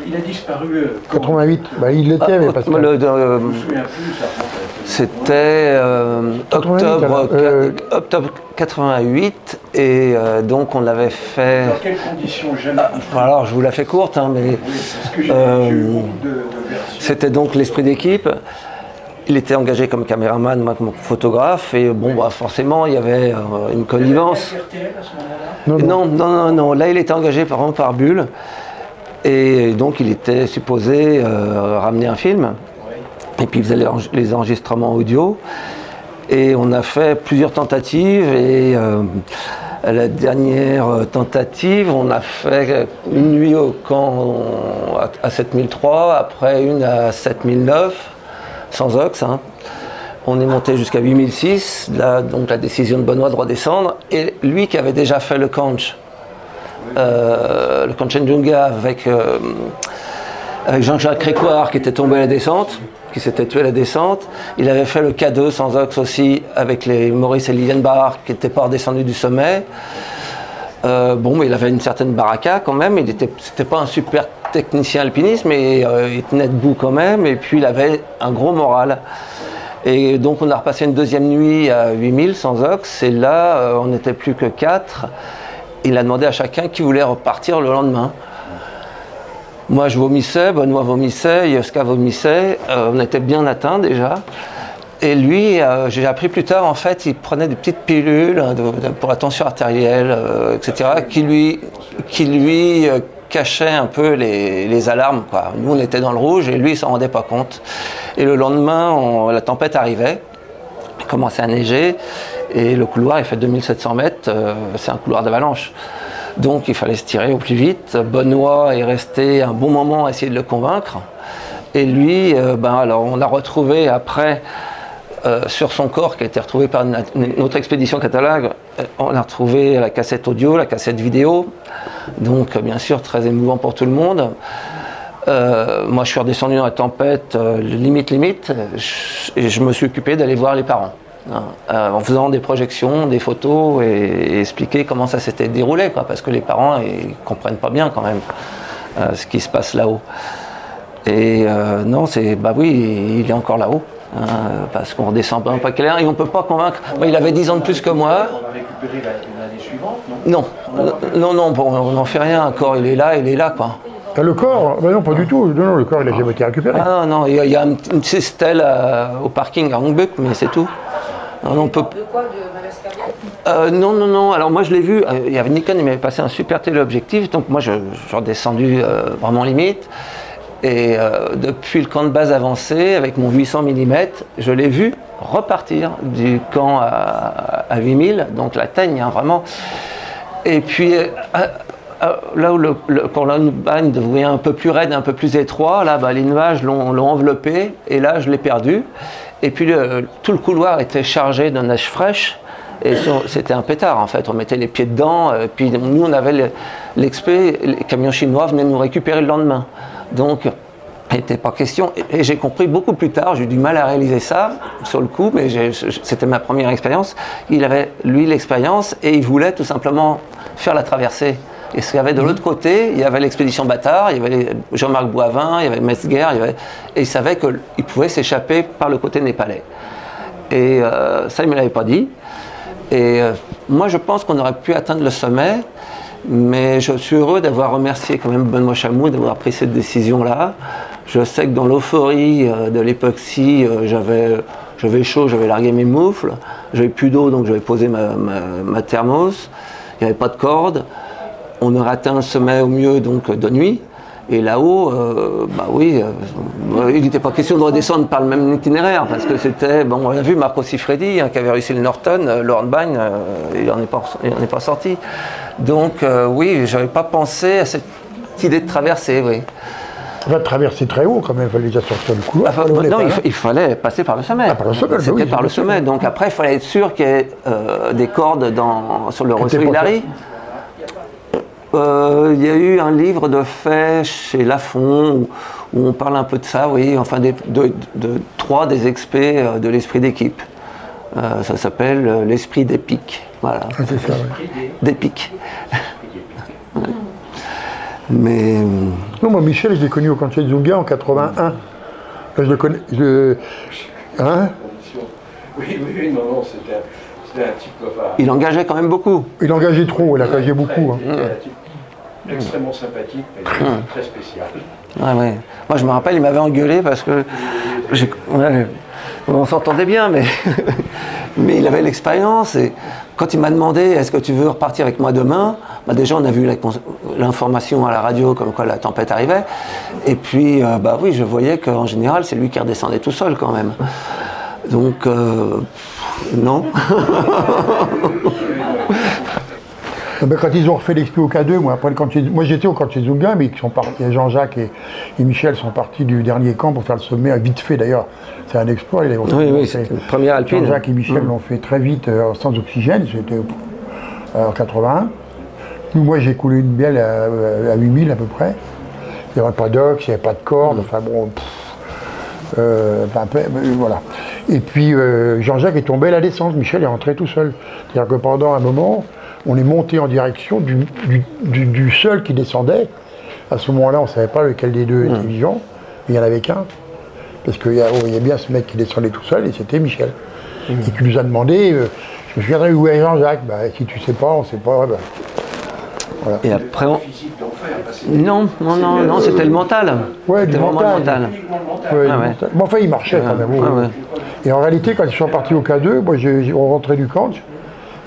Il a disparu. euh, quand 88, bah, il l'était, Ah, mais parce que. le- de- Je me souviens plus, ça remonte à- C'était euh, 88, octobre, euh, octobre 88 et euh, donc on l'avait fait. Dans quelles conditions jamais? Alors je vous la fais courte, hein, mais Oui, parce que j'ai Euh, j'ai eu beaucoup de, de versions. c'était donc l'esprit d'équipe. Il était engagé comme caméraman, moi comme photographe et bon bah forcément il y avait euh, une connivence. Non, non. Non, non. Là, il était engagé par exemple par Bulle. Et donc, il était supposé euh, ramener un film. Et puis, il faisait les, enre- les enregistrements audio. Et on a fait plusieurs tentatives. Et euh, à la dernière tentative, on a fait une nuit au camp à, à 7003, après une à 7009, sans ox. hein. On est monté jusqu'à 8006, là, donc la décision de Benoît de redescendre. Et lui qui avait déjà fait le Kanch, euh, le Kanchenjunga avec, euh, avec Jean-Jacques Crécoire qui était tombé à la descente, qui s'était tué à la descente. Il avait fait le K2 sans ox aussi avec les Maurice et Liliane Barr qui n'étaient pas redescendus du sommet. Euh, bon, mais il avait une certaine baraka quand même. Il n'était pas un super technicien alpiniste, mais euh, il tenait debout quand même. Et puis il avait un gros moral. Et donc on a repassé une deuxième nuit à 8000 sans ox. Et là, euh, on n'était plus que 4. Il a demandé à chacun qui voulait repartir le lendemain. Moi, je vomissais, Benoît vomissait, Yoska vomissait. Euh, on était bien atteints déjà. Et lui, euh, j'ai appris plus tard, en fait, il prenait des petites pilules hein, pour la tension artérielle, etc., qui lui, qui lui cachaient un peu les, alarmes. Quoi. Nous, on était dans le rouge et lui, il s'en rendait pas compte. Et le lendemain, la tempête arrivait, il commençait à neiger, et le couloir, il fait 2700 mètres, euh, c'est un couloir d'avalanche. Donc, il fallait se tirer au plus vite. Benoît est resté un bon moment à essayer de le convaincre. Et lui, euh, ben alors, on a retrouvé après euh, sur son corps, qui a été retrouvé par une, autre expédition catalogue, euh, on a retrouvé la cassette audio, la cassette vidéo. Donc, euh, bien sûr, très émouvant pour tout le monde. Moi, je suis redescendu dans la tempête, limite, limite, et je me suis occupé d'aller voir les parents. en faisant des projections, des photos et, expliquer comment ça s'était déroulé, parce que les parents ils comprennent pas bien quand même ce qui se passe là-haut. Et non, c'est bah oui, il est encore là-haut. Hein, parce qu'on redescend pas un paquet l'air et on peut pas convaincre. Moi, il avait 10 ans de plus que moi. On a récupéré la- l'année suivante, non? Non, non, non, bon, on n'en fait rien. Encore, il est là, il est là, quoi. Ah, le corps? Bah Non, pas du tout. Non, non, le corps, il a jamais été récupéré. Ah non, non, il y a, il y a une petite stèle euh, au parking à Hongbuck, mais c'est tout. Non, on peut... De quoi? De Euh, non, non, non. Alors moi, je l'ai vu. euh, Il y avait Nikon, il m'avait passé un super téléobjectif. Donc moi, je, je suis redescendu euh, vraiment limite. Et euh, depuis le camp de base avancé, avec mon 800 mm, je l'ai vu repartir du camp à, à 8000, donc la teigne, hein, vraiment. Et puis, euh, à- là où le, le Cornbagne devenait un peu plus raide, un peu plus étroit, là, bah, les nuages l'ont enveloppé, et là, je l'ai perdu. Et puis, tout le couloir était chargé de neige fraîche. Et c'était un pétard en fait, on mettait les pieds dedans, euh, puis nous on avait le- l'expé, les camions chinois venaient nous récupérer le lendemain. Donc il n'était pas question, et, et j'ai compris beaucoup plus tard, j'ai eu du mal à réaliser ça sur le coup, mais c'était ma première expérience. Il avait lui l'expérience et il voulait tout simplement faire la traversée. Et ce qu'il y avait de l'autre côté, il y avait l'expédition Bâtard, il y avait Jean-Marc Boivin, il y avait Metzger, il y avait- et il savait qu'il pouvait s'échapper par le côté népalais. Et euh, ça, il ne me l'avait pas dit. Et euh, moi, je pense qu'on aurait pu atteindre le sommet, mais je suis heureux d'avoir remercié quand même Benoît Chamou d'avoir pris cette décision-là. Je sais que dans l'euphorie euh, de l'époxy, euh, j'avais, j'avais chaud, j'avais largué mes moufles, j'avais plus d'eau, donc j'avais posé ma, thermos, il n'y avait pas de corde. On aurait atteint le sommet au mieux donc de nuit. Et là-haut, euh, bah oui, euh, il n'était pas question de redescendre par le même itinéraire, parce que c'était, bon, on a vu Marco Siffredi, hein, qui avait réussi le Norton, euh, le Hornbein, euh, il n'en est, pas- est sorti. Donc euh, oui, j'avais pas pensé à cette idée de traversée, oui. On va traverser très haut quand même, il fallait déjà sortir le couloir. Enfin, non, il, fallait passer par le sommet. Ah, par le sommet, C'était oui, par le sommet. Donc après, il fallait être sûr qu'il y ait euh, des cordes dans, sur le pas Euh, Il y a eu un livre de fait chez Lafon où, où on parle un peu de ça, oui, enfin des- de, de trois des experts euh, de l'esprit d'équipe. Euh, ça s'appelle euh, l'esprit d'épique. Voilà, Ah, c'est ça, ouais. d'épique. *laughs* Mais. Non, moi, Michel, je l'ai connu au Cantier de Zunga en 81. Je le connais. Je... Hein? Oui, oui, oui, non, non, c'était c'était un type. Enfin, Il engageait quand même beaucoup. Il engageait trop, il engageait beaucoup. hein. C'était un type extrêmement sympathique, mais très spécial. Ouais, ouais. Moi, je me rappelle, il m'avait engueulé parce que. ouais, on s'entendait bien, mais. *laughs* mais il avait l'expérience. Et quand il m'a demandé est-ce que tu veux repartir avec moi demain bah, Déjà, on a vu l'information à la radio comme quoi la tempête arrivait. Et puis, euh, bah oui, je voyais qu'en général, c'est lui qui redescendait tout seul quand même. Donc, euh, non. Ah ben, quand ils ont refait l'expo au K2, moi, après Cantier- moi j'étais au Cantier Zunga, mais ils sont partis, Jean-Jacques et, et Michel sont partis du dernier camp pour faire le sommet à vite fait d'ailleurs. C'est un exploit. ils Oui, oui, c'est première alpine. Jean-Jacques et Michel l'ont fait très vite euh, sans oxygène, c'était euh, en 81. Nous, moi j'ai coulé une bielle à, à 8000 à peu près. Il n'y avait pas d'ox, il n'y avait pas de corde, enfin bon. pff, euh, ben, ben, ben, voilà. Et puis euh, Jean-Jacques est tombé à la descente, Michel est rentré tout seul. C'est-à-dire que pendant un moment, on est monté en direction du, du, du- du seul qui descendait. À ce moment-là, on ne savait pas lequel des deux était vivant, mais il n'y en avait qu'un. Parce qu'il y, il y a bien ce mec qui descendait tout seul, et c'était Michel. Et qui nous a demandé, euh, je me souviendrai où est Jean-Jacques? Bah, Si tu sais pas, on ne sait pas. Bah. Et après, on... Non, non, non, non, c'était le mental. Ouais, du C'était vraiment le mental. mental. uniquement le mental. Ouais, Ah ouais. Mais enfin, il marchait quand même. Ah ouais. Et en réalité, quand ils sont partis au K2, moi, on rentrait du camp,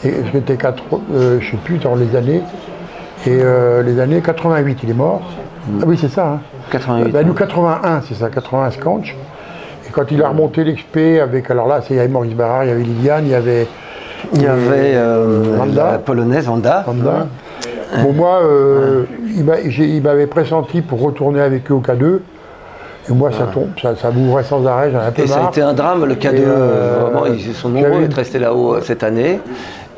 et c'était quatre, euh, je sais plus dans les années, et euh, les années 88, il est mort. Ah oui, c'est ça. Hein. 88. Bah, nous, 81, c'est ça, 81 Scanch. Et quand il a remonté l'expé avec, alors là, c'est- il y avait Maurice Barrard, il y avait Liliane, il y avait. Il y avait euh, la polonaise Vanda. Vanda. Bon, moi, euh, il m'avait pressenti pour retourner avec eux au K2. Et moi, ça tombe, ça, ça m'ouvrait sans arrêt, j'en ai un peu Et ça a été un drame, le K2. Et, euh, vraiment, ils sont nombreux à une- être restés là-haut euh, cette année.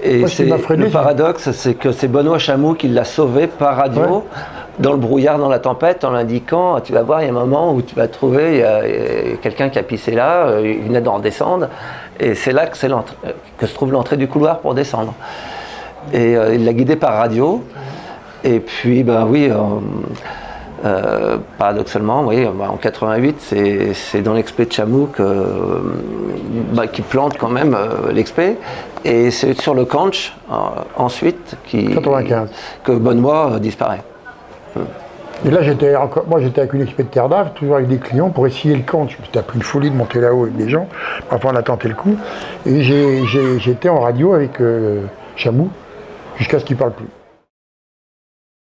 Et Moi, ce freiné, le paradoxe, c'est que c'est Benoît Chamou qui l'a sauvé par radio, Ouais. dans le brouillard, dans la tempête, en l'indiquant tu vas voir, il y a un moment où tu vas trouver il y a, quelqu'un qui a pissé là, euh, il venait d'en descendre. Et c'est là que, euh, que se trouve l'entrée du couloir pour descendre. Et euh, il l'a guidé par radio. Et puis, ben oui, euh, euh, paradoxalement, oui, ben, en 88, c'est dans l'expé de Chamouk euh, bah, qui plante quand même l'expé. Et c'est sur le canch, ensuite, qui, 95. que Benoît disparaît. Et là, j'étais encore, moi, j'étais avec une expert de Terre d'Ave, toujours avec des clients pour essayer le camp. C'était peu une folie de monter là-haut avec des gens. Enfin, on a tenté le coup. Et j'étais en radio avec euh, Chamou jusqu'à ce qu'il parle plus.